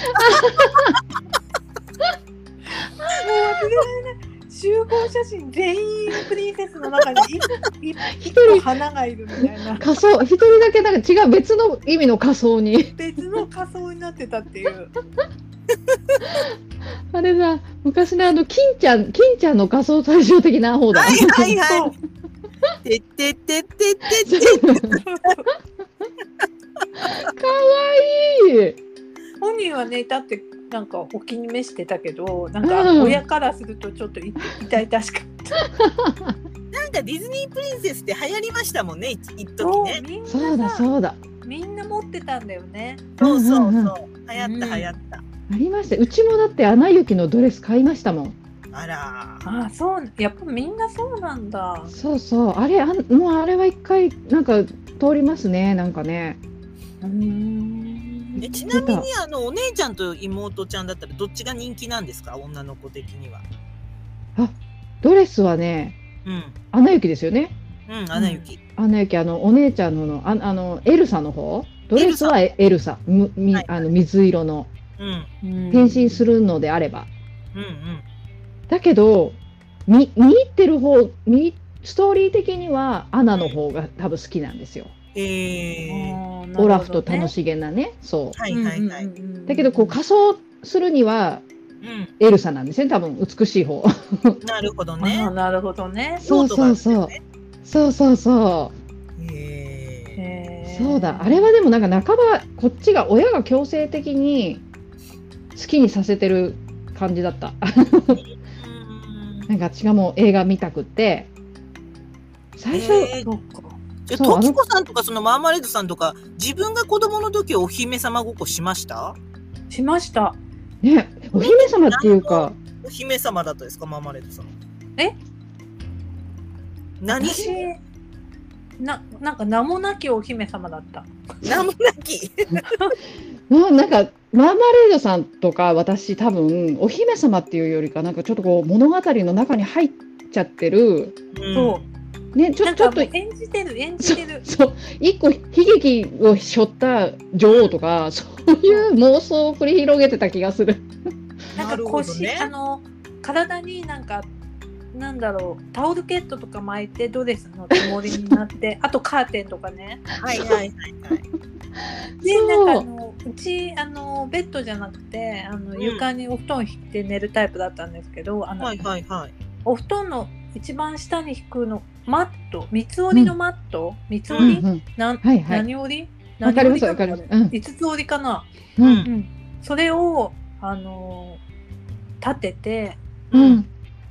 う忘れられない集合写真全員プリンセスの中に 一一一個花がいるみたいな。仮装一人だけなんか違う別の意味の仮装に。別の仮装になってたっていう。あれだ昔のあの金ちゃん金ちゃんの仮装対照的な方だ、はいはいはい。てってってってってって。かわいい。本人はねだってなんかお気に召してたけどなんかうん親からするとちょっとい痛々しかった。なんかディズニープリンセスって流行りましたもんね、一一時そうね。そうだそうだみんな持ってたんだよね。そうそうそう。んんん流行った流行った。ありましたうちもだってアナ雪のドレス買いましたもんあら。あそうやっぱみんなそうなんだ。そうそうあれあんもうあれは一回なんか通りますねなんかねうーんえちなみにあのお姉ちゃんと妹ちゃんだったらどっちが人気なんですか？女の子的には。ドレスはねうん。アナ雪ですよね。うん、アナ雪。アナ雪あのお姉ちゃんののああのエルサの方？ドレスはエエルサ。むみはい。あの水色の。うん。変身するのであれば、うんうん。だけど見見入ってる方見ストーリー的にはアナの方が多分好きなんですよ、ええオラフと楽い。しげなね。そう。はいはいはい。だけどこう仮装するにはうエルサなんですね。多分美しい方。ん。なるほどあねー。なるほどね。そうそうそう。そうそうそええそうだ。あれはでもなんか半ばこっちが親が強制的に好きにさせてる感じだった。うん。なんか私がもう映画見たくって。最初、えー。じゃあ、そうあの？トキコさんとかそのマーマレードさんとか、自分が子供の時お姫様ごっこしました？しました。ねお姫様っていうかお姫様だったですか、マーマレードさん。え？何？私ななんか名もなきお姫様だった。名もなき？もうなんかマーマレードさんとか私多分お姫様っていうよりかなんかちょっとこう物語の中に入っちゃってるそうねちょちょっと演じてる演じてる。そう一個悲劇を背負った女王とか そういう妄想を繰り広げてた気がする。なんか腰、ねあの体になんかなんだろうタオルケットとか巻いてドレスのつもりになって あとカーテンとかねはいはいはいはい。でなんかあのうちあのベッドじゃなくてあのうん床にお布団引いて寝るタイプだったんですけど、あのはいはいはい。お布団の一番下に引くのマット？三つ折りのマット、三つ折り、うんうん。はいはい。何折り？何折ります。うん。五つ折りかな、ううん。うん、それをあの立ててうん。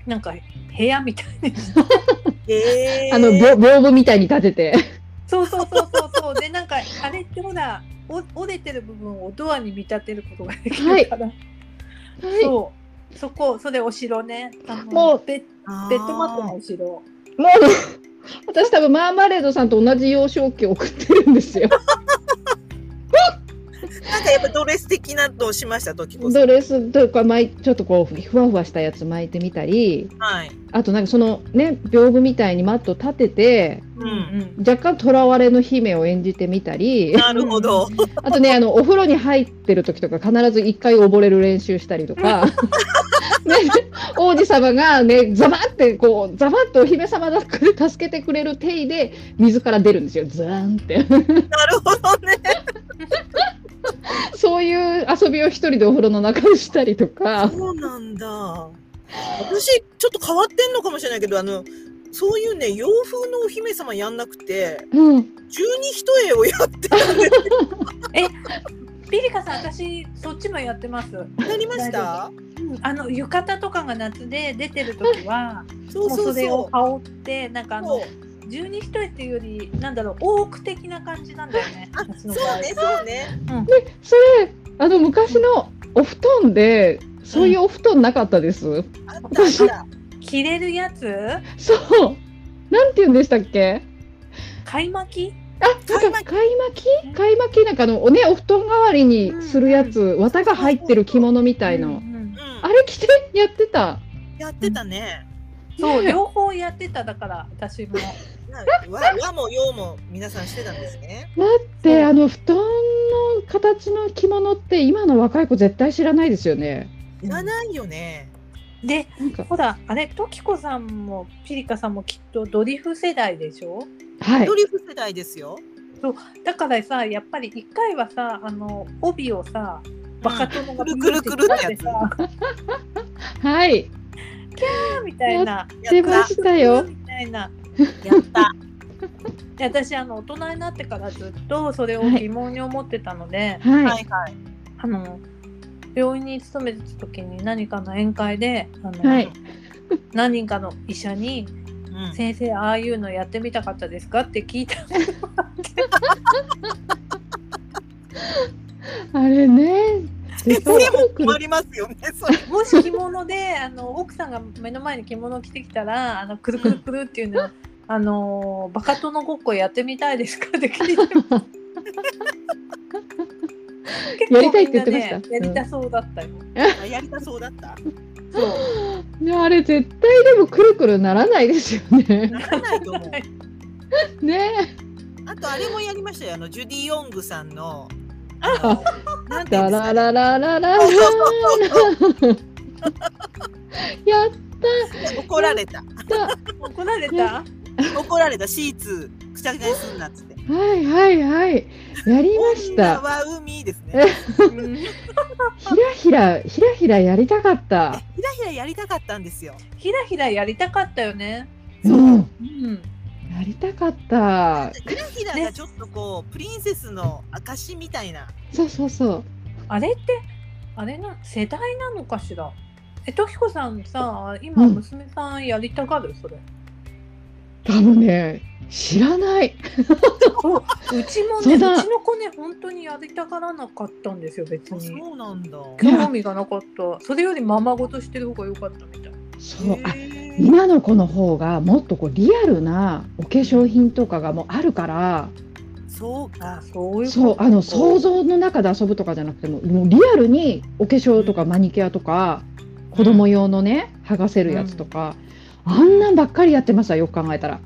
なんか部屋みたいにして。へー。あの屏屏風みたいに立てて。そうそうそうそうそう。でなんかあれってほらお折れてる部分をドアに見立てることができるから、はい。そうそこそれお城ね。もう。ベあー。ベッドマットのお城。もう私多分マーマレードさんと同じ幼少期を送ってるんですよ。なんかやっぱドレス的なのをしました時こそ。ドレスとか巻いちょっとこうふわふわしたやつ巻いてみたり、はい。あとなんかそのね屏風みたいにマット立ててうんうん若干囚われの姫を演じてみたり、なるほど。あとねあのお風呂に入ってる時とか必ず一回溺れる練習したりとか。ね、王子様がねザバってこうザバッとお姫様だって助けてくれる体で水から出るんですよズーンってなるほどね。そういう遊びを一人でお風呂の中でしたりとか。そうなんだ。私ちょっと変わってんのかもしれないけど、あの。そういうね洋風のお姫様やんなくてうん。十二一重をやってたんで ピリカさん私そっちもやってます、やりました？うんあの浴衣とかが夏で出てる時はそうもうそれそうそうを羽織ってなんかあの十二一重っていうよりなんだろう多く的な感じなんだよねあそうねそうね。それあの昔のお布団でそういうお布団なかったです、あったあった。着れるやつ？そう。なんて言うんでしたっけ？買い巻き？あなんか買い巻き。買い巻き？なんかあのねお布団代わりにするやつ、綿が入ってる着物みたいの、うんうんうん。あれ着てやってた？やってたね。そうね両方やってただから私も。な和和も洋も皆さんしてたんですね。だってあの布団の形の着物って今の若い子絶対知らないですよね。いらないよね。でなんか。ほらあれトキコさんもピリカさんもきっとドリフ世代でしょ？はい。ドリフ世代ですよ。だからさやっぱり一回はさあの帯をさバカ殿がくるくるくるってやつ。さ はい。みたいな。出ましたよ。みたいな やった。で私あの大人になってからずっとそれを疑問に思ってたので、はい、はいはい。あの病院に勤めてた時に何かの宴会であの、はい。何人かの医者にうん。先生ああいうのやってみたかったですかって聞いた あれね先生も困りますよねそれもし着物であの奥さんが目の前に着物を着てきたらあのくるくるくるっていうのを、あのバカ殿ごっこやってみたいですかって聞いてやりたいって言ってましたねやりたそうだったよ、やりたそうだったそうねあれ絶対でもくるくるならないですよねならないと思うねあとあれもやりましたよあのジュディ・ヨングさんのなんていうんラですか？ねラララララ。ラそうそうそうやっ怒られた。た。怒られた？怒られた。シーツくちゃくちゃにすんなっつって。はいはいはい。やりました。女は海ですね。うん。ひらひらひらひらやりたかった。ひらひらやりたかったんですよ。ひらひらやりたかったよね。う。んうんやりたかった。ひらひらがちょっとこうプリンセスの証みたいな。そうそうそう。あれってあれな世代なのかしら？えときこさんさ今うん。娘さんやりたがる？それ、多分ね知らない。そううちもねそうちの子ね本当にやりたがらなかったんですよ別あにそうなんだ。興味がなかった。それよりままごとしてる方が良かったみたい。そう今の子の方がもっとこうリアルなお化粧品とかがもうあるから。そうか。あ。そういうそうあの想像像の中で遊ぶとかじゃなくてももうリアルにお化粧とかマニキュアとか子供用のね剥がせるやつとか、あんなんばっかりやってますわよく考えたら。あ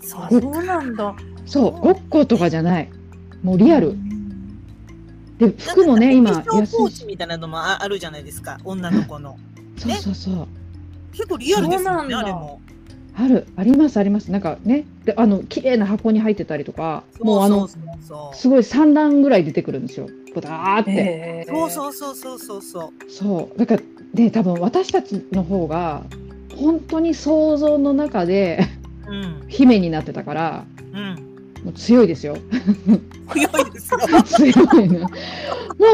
そう。そうなんだ。そうごっことかじゃない。もうリアル。で服もね今安いし。ポーチみたいなのもああるじゃないですか。女の子の。そうそうそう結構リアルですよね、あれも。あるありますあります。なんかねであの綺麗な箱に入ってたりとかもうあのすごい3段ぐらい出てくるんですよ。ボターって、そうそうそうそうそうそう。そう。だからね多分私たちの方が本当に想像の中でうん。姫になってたからうん。もう強いですよ 強いですよ。強いなも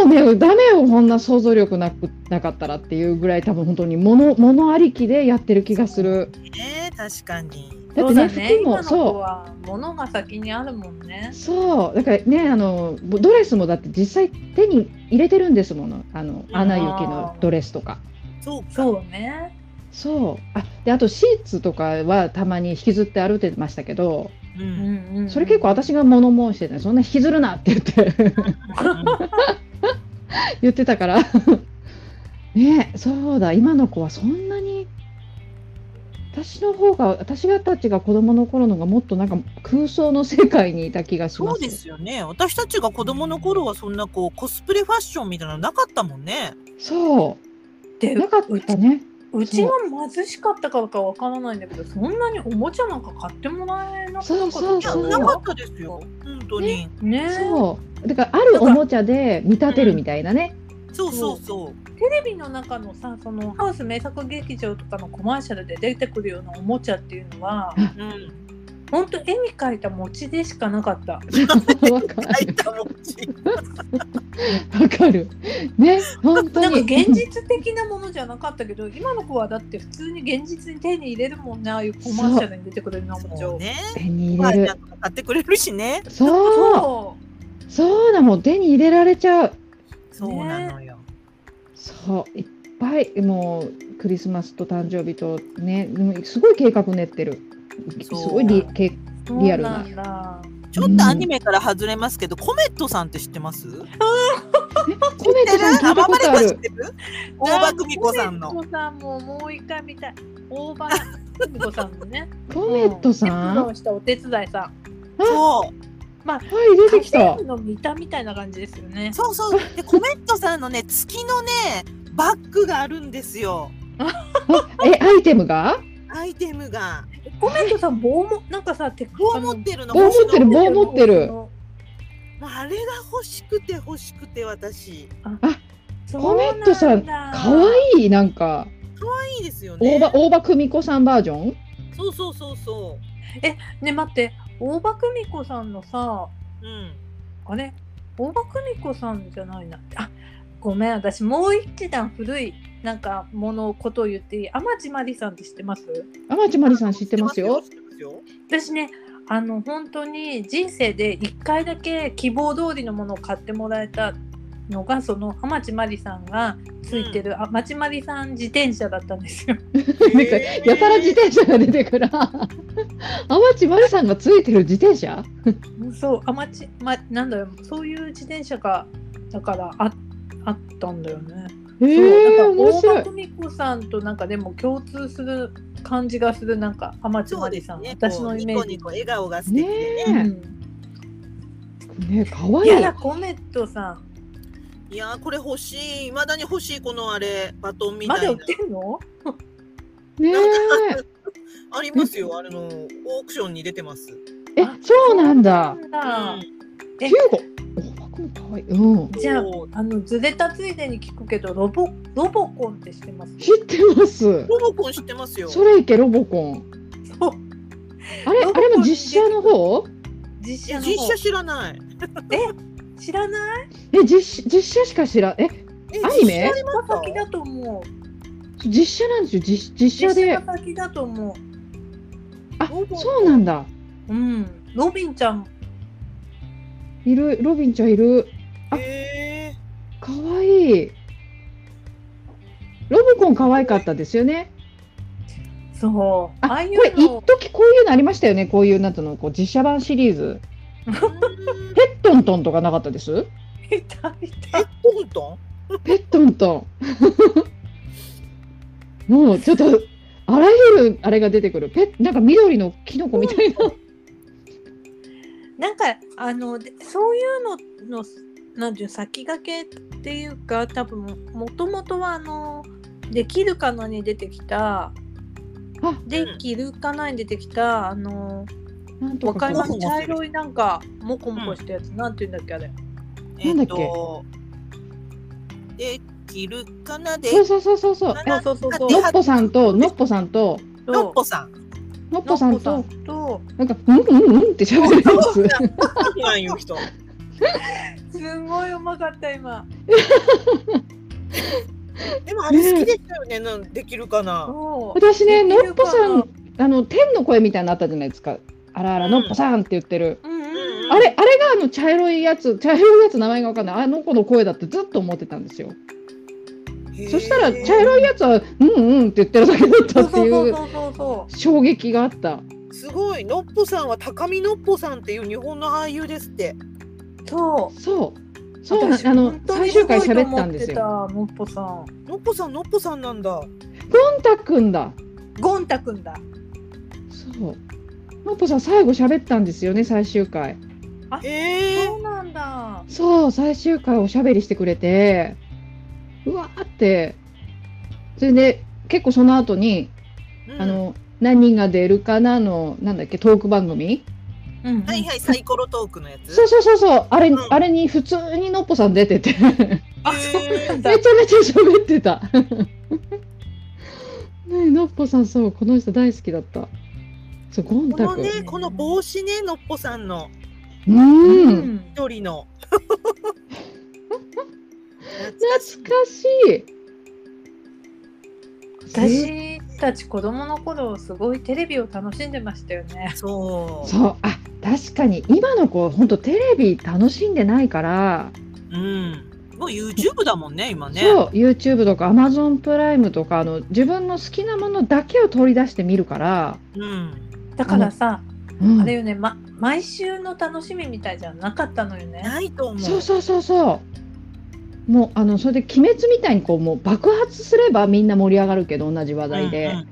うねダメよ。こんな想像力なくなかったらっていうぐらい多分本当に物物ありきでやってる気がする。ね確かに。だってねそうだね。服もそは物が先にあるもんね。うそう。だからねあのドレスもだって実際手に入れてるんですもの。あのうん。アナ雪のドレスとか。そうか。そうね。そう。あであとシーツとかはたまに引きずって歩いてましたけどう。うんんうん。それ結構私が物申してねそんな引きずるなって言って。言ってたから。ねそうだ。今の子はそんなに私の方が私がたちが子供の頃のがもっとなんか空想の世界にいた気がします。そうですよね。私たちが子供の頃はそんなこうコスプレファッションみたいなのなかったもんね。そでうなかったねうちは貧しかったからかわからないんだけどそんなにおもちゃなんか買ってもらえなかったそうそうそうなかったですよ。本当に。ねそうだからあるおもちゃで見立てるみたいなねそうそうそう。テレビの中のさそのハウス名作劇場とかのコマーシャルで出てくるようなおもちゃっていうのはうん。本当絵に描いた餅でしかなかった。わか入るね本当に現実的なものじゃなかったけど今の子はだって普通に現実に手に入れるもんねああいうコマーシャルに出てくるようなおもちゃを。そうね。手に入れる買ってくれるしね。そうそそうだもう手に入れられちゃうそうなのよ。そういっぱいもうクリスマスと誕生日とねすごい計画練ってるすそうごいリけうリアルななちょっとアニメから外れますけど、コメットさんって知ってます？コメントさん聞いたことある？大場久美子さんの。大場久美子さんももう一回見たい。大場久美子さんのね。コメントさうんしたお手伝いさん。そう。はい出てきたの見たみたいな感じですよね。そうそう。で、コメットさんのね、月のね、バッグがあるんですよ。えアイテムが？アイテムが。コメントさん棒もなんかさ手棒持ってるの。棒持ってる棒持ってるあれが欲しくて欲しくて私。コメントさんかわいいなんかいいですよ大ね。場大場久美子さんバージョン？そうそうそうそね待って大場久美子さんのさう。うん。あれ？大場久美子さんじゃないなあごめん私もう一段古いなんかものことを言っていい？天地真理さんって知ってます？天地真理さん知ってますよ。私ねあの本当に人生で1回だけ希望通りのものを買ってもらえたのがその天地真理さんがついてる、天地真理さん自転車だったんですよ。なんかやたら自転車が出てくる。天地真理さんがついてる自転車？そう天地、ま、なんだよそういう自転車がだからああったんだよね。えー、そうなんか大場久美子さんとなんかでも共通する感じがするなんか天地真理さん、ですね。私のイメージニコニ。コ笑顔が素敵でね。ねうんねかわいいいやだコメットさんいやーこれ欲しい。未だに欲しいこのあれバトンみたいな。まだ売ってんのねありますよ。あれのオークションに出てます。ええそうなんだそうなんだえ九五大場久美かわい。いうん。じゃああのずれたついでに聞くけどロボロボコンって知ってます？知ってます。ロボコン知ってますよ。それいけロボコン。そう。あれあれも実写の方？実写の方。実写知らない。知らない？え実実写しか知らええアニメ？実写ありました先だと思う。実写なんですよ。実実写で。実写が先だと思あロボそうなんだ。ううん。ロビンちゃん。いるロビンちゃんいるあへかわいい。ロボコン可愛かったですよね。そう。あああいこれ一。時こういうのありましたよね。こういうなんつうのこう実写版シリーズ。ペットントンとかなかったです？いたいえた。トントペットントン。もうちょっとあらゆるあれが出てくる。ペなんか緑のキノコみたいな。なんかあのでそういうののなんていう先駆けっていうか多分もともとはあのできるかなに出てきたあできるかなに出てきたあのなんとわかります茶色いなんかモコモコしたやつ、なんていうんだっけあれ。ンなんだっけ？えっとできるかなでそうそうそうそうそう。なそうそうそうのっぽさんとのっぽさんとのっぽさん。のっぽさんとんと。なんかうんうんうんって喋るやつ。なん。いう人 すごいうまかった今。でもあれ好きでしたよねなんできるかな。私ねのっぽさんあの天の声みたいなのあったじゃないですか。あらあらのっぽさんって言ってる。うんうんうん。あれあれがあの茶色いやつ茶色いやつ名前がわかんない。あの子の声だってずっと思ってたんですよ。そしたら茶色いやつはうんうんって言ってるだけだったっていう。衝撃があった。すごい。のっぽさんは高見のっぽさんっていう日本の俳優ですってそう。そう。そう。あの最終回喋ったんですよ。よのっぽさん。のっぽさんのっぽさんなんだ。ゴンタくんだ。ゴンタくんだ。そう。のっぽさん最後喋ったんですよね最終回。へえそうなんだ。そう最終回おしゃべりしてくれて。うわーって。それで結構その後に、あの何人が出るかなのなんだっけトーク番組うんうん。はいはいサイコロトークのやつ？そうそうそうそう。あれ、うん。あれに普通にのっぽさん出てて。めあそうなんちだゃめちゃ喋ってた。ねえのっぽさんそうこの人大好きだった。そうゴンこのタくん、ねこの帽子ねのっぽさんの。うん、うん。一人の。懐かしい。私たち子供の頃すごいテレビを楽しんでましたよね。そう。そう。あ確かに今の子本当テレビ楽しんでないから、うん。もう YouTube だもんね今ね。そう YouTube とか Amazon プライムとかあの自分の好きなものだけを取り出して見るから、うん。だからさ、うん。あれよね、ま、毎週の楽しみみたいじゃなかったのよね。ないと思う。そうそうそう。そうもうあのそれで鬼滅みたいにこうもう爆発すればみんな盛り上がるけど同じ話題で、うんうんうん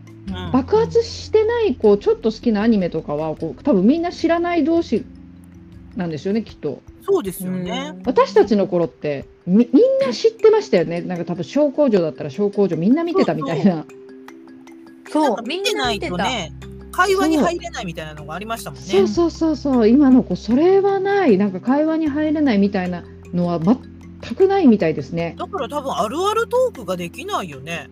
爆発してないこうちょっと好きなアニメとかはこう多分みんな知らない同士なんですよねきっと。そうですよね。うん。私たちの頃ってみみんな知ってましたよね。なんか多分小工場だったら小工場みんな見てたみたいな。そう。か、見てないとね会話に入れないみた。いなのがありましたもんねそうそうそうそう。今の子それはない。なんか会話に入れないみたいなのは全くないみたいですね。だから多分あるあるトークができないよね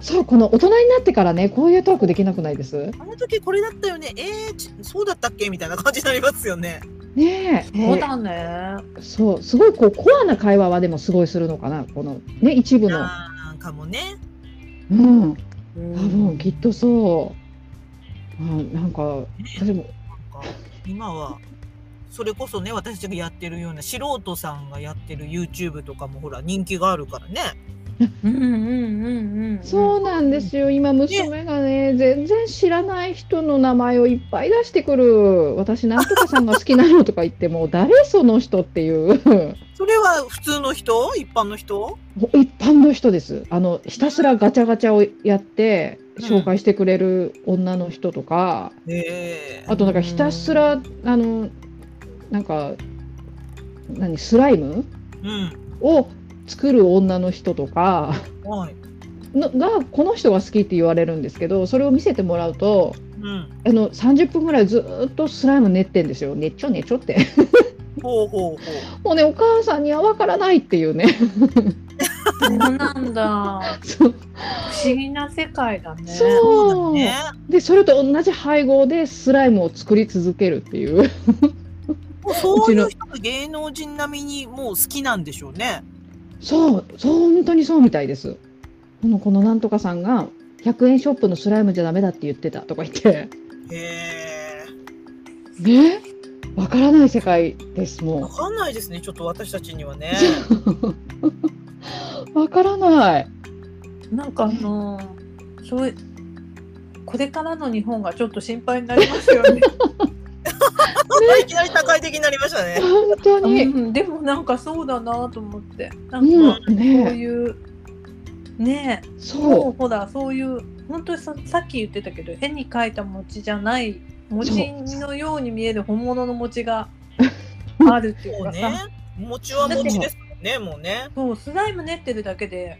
そうこの大人になってからねこういうトークできなくないです？あの時これだったよね。えー、ちそうだったっけ？みたいな感じになりますよね。ねえ。そうだね。えそうすごいこうコアな会話はでもすごいするのかな？このね一部の。なんかもね。うん。多うん。分きっとそう、うん、なんか私も。なんか今はそれこそね私たちがやってるような素人さんがやってる YouTube とかもほら人気があるからね。そうなんですよ。今娘がね全然知らない人の名前をいっぱい出してくる。私なんとかさんが好きなのとか言っても誰その人っていう。それは普通の人？一般の人？一般の人です。あのひたすらガチャガチャをやってうん。紹介してくれる女の人とか、ええ。あとなんかひたすらあのなんか何スライム？うん。を作る女の人とかはい。のがこの人が好きって言われるんですけどそれを見せてもらうとうん。あの30分ぐらいずーっとスライム練ってんですよ。ねっちょねっちょって。ほうほうほう。もうねお母さんには分からないっていうね。そうなんだ。そう。不思議な世界だね。そう。そうだね。でそれと同じ配合でスライムを作り続けるっていう。もうそういう人が芸能人並みにもう好きなんでしょうねそうそう本当にそうみたいです。このこのなんとかさんが100円ショップのスライムじゃダメだって言ってたとか言って。へえね？分からない世界ですもわかんないですねちょっと私たちにはね。う。分からない。なんかあのそういうこれからの日本がちょっと心配になりますよね。いきなり高い的になりましたね。本当に、うん、でもなんかそうだなと思って。なうんかそうん、ね。いうね。えそもう。ほらそういう本当にささっき言ってたけど絵に描いた餅じゃない餅のように見える本物の餅があるっていうもうね。かさ、、餅は餅ですもんね、もうね。そうスライム練ってるだけで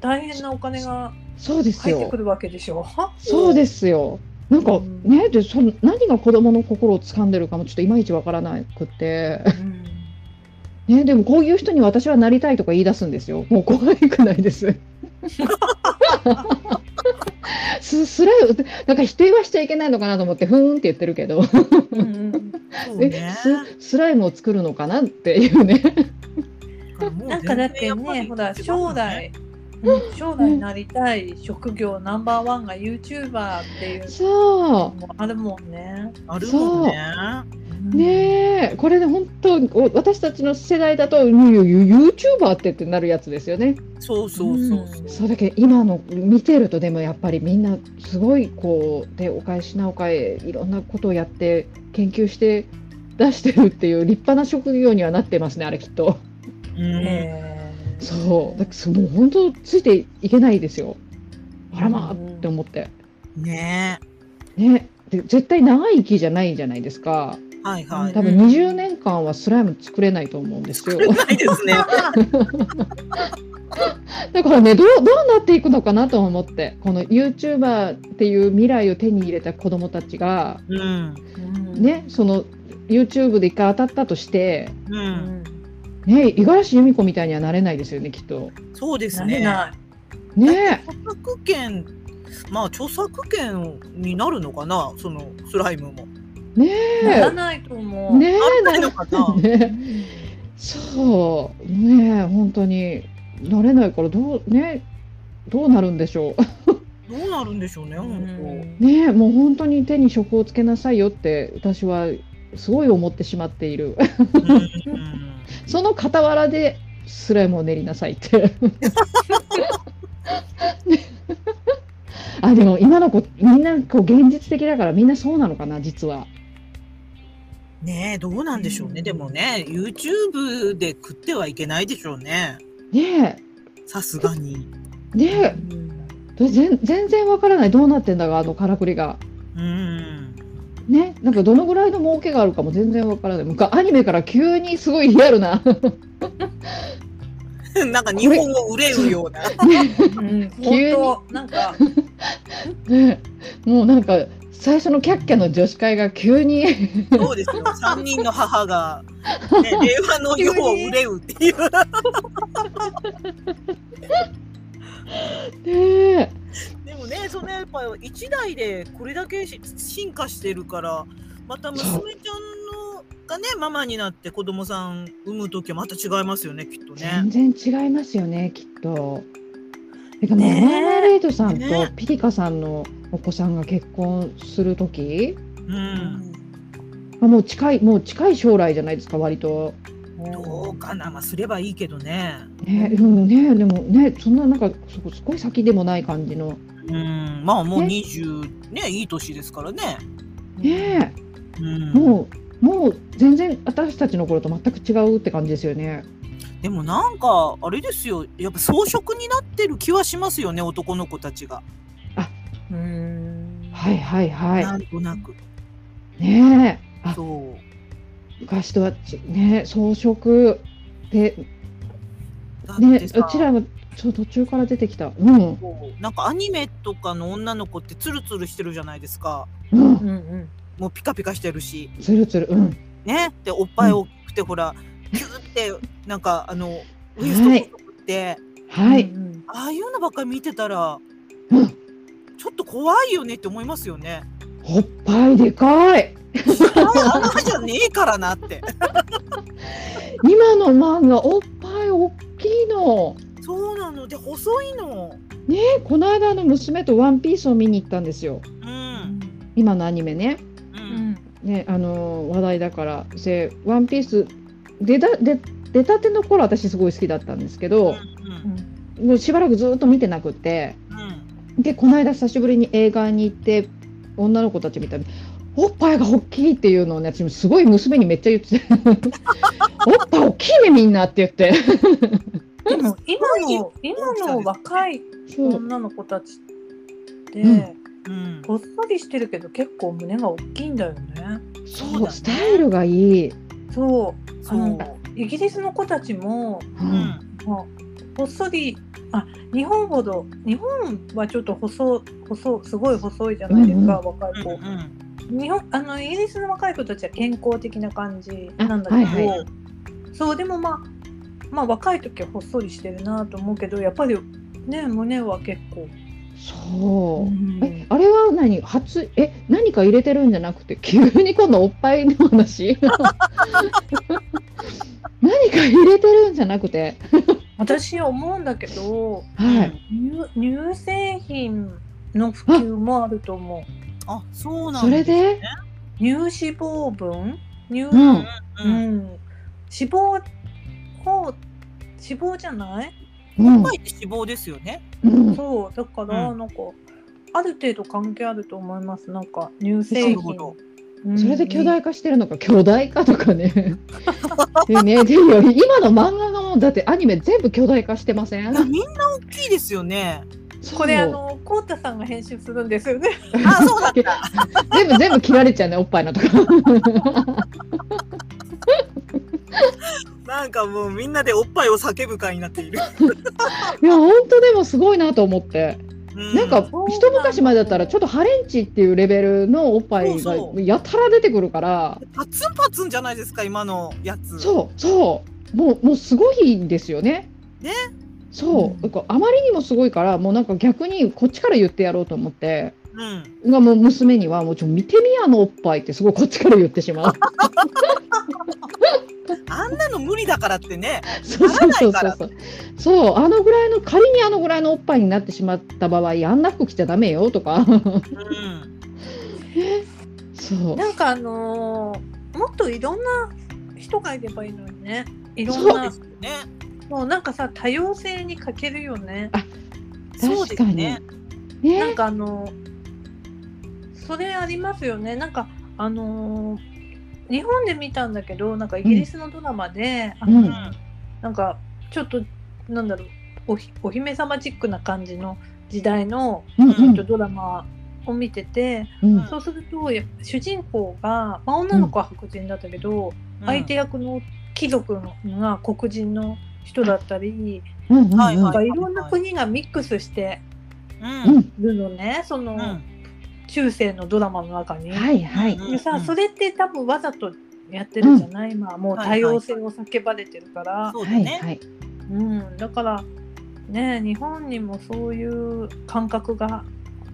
大変なお金がうそうですよ。入ってくるわけでしょ。そうですよなんかうん。ねでその何が子供の心を掴んでるかもちょっといまいちわからなくて、ね、でもこういう人に私はなりたいとか言い出すんですよ。もう怖くないです。すスライムなんか否定はしちゃいけないのかなと思ってふーんって言ってるけど。うんうん え。ススライムを作るのかなっていうね。なんかだってね、ほら将来、うん。将来なりたい職業ナンバーワンが YouTuber っていうそのもあるもんね。あるもんね。う。ねえ。これね本当お私たちの世代だと「ユーチューバーって」ってなるやつですよね。そうそうそうそう。そうだけど今の見てるとでもやっぱりみんなすごいこうでお返しなおかえいろんなことをやって研究して出してるっていう立派な職業にはなってますねあれきっと。うんえ。ーそう。だからもう本当ついていけないですよ。あらまあって思って。ね。ね。で絶対長い木じゃないじゃないですか。はいはい。多分20年間はスライム作れないと思うんですよ。ないですね。だからねどうどうなっていくのかなと思って。この YouTuber っていう未来を手に入れた子どもたちがうん。うんねその YouTube で一回当たったとしてう。うんんね五十嵐由美子みたいにはなれないですよねきっとそうですね。なれなね著作権、まあ著作権になるのかな、そのスライムも。ねい。ならないと思う。ねならないのかな。ねそうね本当になれないからどうねどうなるんでしょどうなるんでしょうね、う本んうねもう本当に手に職をつけなさいよって私はすごい思ってしまっている当。うんその傍らでスライムを練りなさいって あでも今の子みんなこう現実的だからみんなそうなのかな実はねえ、どうなんでしょうね。でもね、YouTube で食ってはいけないでしょうね。ねさすがに。えねえ全全然わからないどうなってんだかあのからくりがうん。ねなんかどのぐらいの儲けがあるかも全然わからない昔アニメから急にすごいリアルな なんか日本を憂うような。うん急になんかね もうなんか最初のキャッキャの女子会が急にそうですよ。三人の母が、ね、令和の世を憂うっていう。ね、そのやっぱ一代でこれだけし進化してるから、また娘ちゃんのがね、ママになって子供さん産むときはまた違いますよね、きっとね。全然違いますよねきっと。てかもうねえマーマレードさんとねピリカさんのお子さんが結婚する時うん。もう近いもう近い将来じゃないですか割と。どうかな、まあ、すればいいけどね。ねうんねでもねそんななんかすごい先でもない感じの。うん、まあもうね。20ね、いい年ですからね。ねうん。え、もうもう全然私たちの頃と全く違うって感じですよね。でもなんかあれですよ。やっぱ装飾になってる気はしますよね男の子たちが、うん。はいはいは。ないんとなく。ねえ。あ。そう。昔とはちね装飾でだねってさ、うちらもちょ途中から出てきた。うんこうなんかアニメとかの女の子ってツルツルしてるじゃないですかうんうんうんもうピカピカしてるしつるつるうん。ね？でおっぱい大きくて、ほらキューってなんかあのウエスト細くって、はい。うんああいうのばっかり見てたらうんちょっと怖いよねって思いますよね。おっぱいでかい。ああんなじゃねえからなって。今の漫画おっぱい大きいの。そうなので細いの。ねこの間の娘とワンピースを見に行ったんですよ。うん。今のアニメね。う。うんんねあのー話題だから。でワンピース出た出出たての頃私すごい好きだったんですけど、うん。もうしばらくずっと見てなくて。うん。でこの間久しぶりに映画に行って女の子たち見たらおっぱいが大きいっていうのをね私もすごい娘にめっちゃ言ってて おっぱい大きいねみんなって言ってでも今の今の若い女の子たちって、うん。うん。ほっそりしてるけど結構胸が大きいんだよね。そうスタイルがいい、そう。あそうのイギリスの子たちも、ほっそりあ日本ほど日本はちょっと細細すごい細いじゃないですか、若い子。うん日本あのイギリスの若い子たちは健康的な感じなんだけど、あはい。はそうでもまあまあ若い時はほっそりしてるなと思うけどやっぱりね胸は結構、そう、うん。えあれは何？初え何か入れてるんじゃなくて急に今度おっぱいの話？何か入れてるんじゃなくて？私思うんだけどはい。乳乳製品の普及もあると思う。あそうなんそれで？乳脂肪分？乳、ううんん。うん。脂肪を脂肪じゃないうんパイって脂肪ですよねうんそうだからうんなんか、ある程度関係あると思いますなんか乳製品なるほどうんそれで巨大化してるのか巨大化とかねでねでよ今の漫画がもうだってアニメ全部巨大化してませんみんな大きいですよねこれあのコウタさんが編集するんですよねあそうだった全部全部切られちゃうねおっぱいのとかなんかもうみんなでおっぱいを叫ぶ会になっている、いや本当でもすごいなと思って。うなんか一昔前だったらちょっとハレンチっていうレベルのおっぱいがやたら出てくるから。パツンパツンじゃないですか今のやつ。そうそう。もうもうすごいんですよね。ね。そう、うん。あまりにもすごいからもうなんか逆にこっちから言ってやろうと思ってうん。がもう娘にはもうちょ見てみあのおっぱいってすごいこっちから言ってしまう。あんなの無理だからってね。そうそうそうそう。そうあのぐらいの仮にあのぐらいのおっぱいになってしまった場合あんな服着ちゃダメよとか。うん。そう。なんかあのーもっといろんな人がいればいいのにね。いろんそうなですよね。もうなんかさ多様性に欠けるよね。そうですね。ね。なんかあのそれありますよね。なんかあのー日本で見たんだけどなんかイギリスのドラマで、あのうん。なんかちょっとなんだろうおひお姫様チックな感じの時代の、うんえっとドラマを見てて、うん。そうするとや主人公が、まあ、女の子は白人だったけど、相手役の貴族のが黒人の人だったり、うん。なんかいろんな国がミックスしてうんうん。るのね。その、うん中世のドラマの中に。はいはい。うんでさそれって多分わざとやってるじゃない、今もう多様性を叫ばれてるから、はいそうだねはい。うん、だからね日本にもそういう感覚が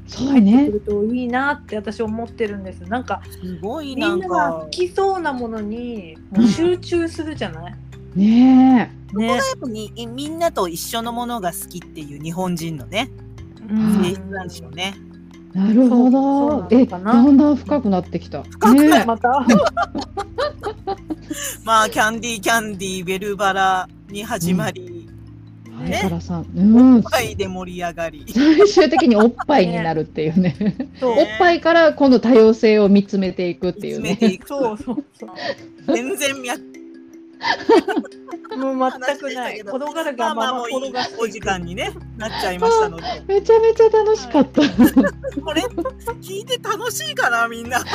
そう入ってねく。るといいなって私思ってるんです。なんかすごいなんみんながか好きそうなものにもう集中するじゃない、ねね、やっぱにみんなと一緒のものが好きっていう日本人のね。うん。性質なんでしょうね。え。なるほど。え、のかなだんだん深くなってきた。深くなねまた まあキャンディーキャンディーベルバラに始まり、はい、ねからさん。うんおっ。ぱいで盛り上がり。最終的におっぱいになるっていうね。そうおっぱいから今度多様性を見つめていくっていうね。詰めていくそうそうそう全然脈 もう全くない。転がるまあがまままあもういい転がお時間にねなっちゃいましたので。めちゃめちゃ楽しかった。わ これ聞いて楽しいかなみんな。か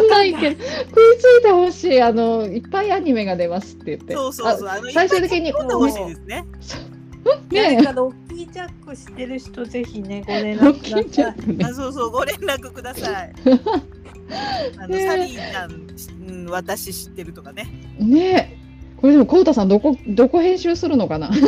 んないけど、食いついてほしい。あの、いっぱいアニメが出ますって言って。そうそうそう。あの最終的にほしいですね。誰ねかロッキージャックしてる人ぜひねご連ロッ絡キーチくださいャックね。あ。そうそうご連絡ください。あの、ねサリーちゃん、私知ってるとかね。ねこれでも、こうたさん、どこ、どこ編集するのかな？編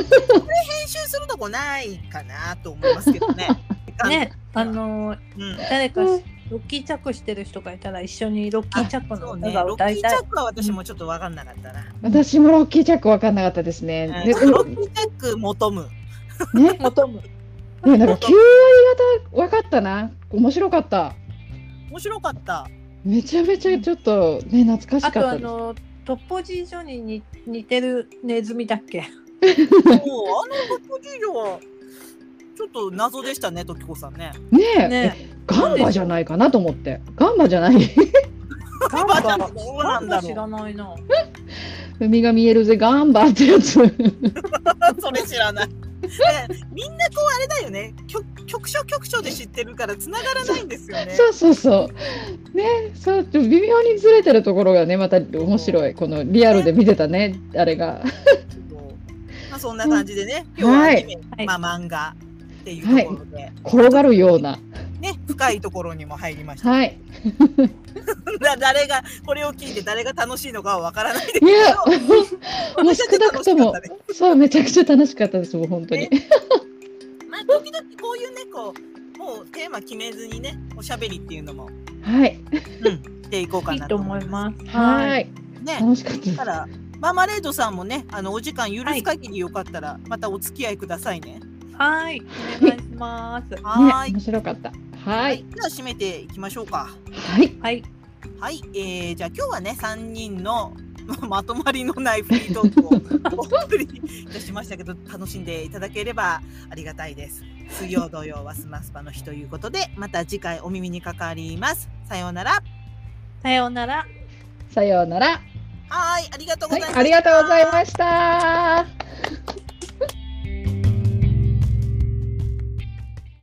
集するとこないかなと思いますけどね ねあのうん誰かうんロッキーチャックしてる人がいたら一緒にロッキーチャックの歌がねロッキー歌いたいチャックは私もちょっと分かんなかったな、私もロッキーチャック分かんなかったですね。ででもロッキーチャック求むね、求むでもなんか9割方分かったな。面白かった。面白かっためちゃめちゃちょっとね、懐かしかあとったです。あのトッポジージョに似似てるネズミだっけ？そうあのトップ事情はちちょっと謎でしたね、時子さんね。ねえ。ねえ。ガンバじゃないかなと思って。ガンバじゃない。ガンバ。じゃなんだろう。知らないな。海が見えるぜガンバってやつ。それ知らない。ねみんなこうあれだよね。局局所局所で知ってるから繋がらないんですよね。そうそうそう。ねそう微妙にずれてるところがねまた面白い。このリアルで見てたねあれが。まあそんな感じでね、今日はアニメ、はい。まあ漫画っていうところで、転がるような。ね深いところにも入りました。はい。だ誰がこれを聞いて誰が楽しいのかはわからないで。すけいやど、もう少なくともそうめちゃくちゃ楽しかったですもう本当に。まあ 時々こういうねこうもうテーマ決めずにねおしゃべりっていうのもはい。していこうかなと思います。ます。はい。ね。楽しかったからママレードさんもねあのお時間許す限りよかったらまたお付き合いくださいね。はい。お願いします。はい。面白かったははいい。では締めていきましょうか。はいはい。はい、えー、じゃあ今日はね3人の まとまりのないフリートークをお送りいたしましたけど 楽しんでいただければありがたいです。水曜土曜はスマスパの日ということでまた次回お耳にかかります。さようなら。さようなら。さようならはい、ありがとうごはいざいました。ありがとうございました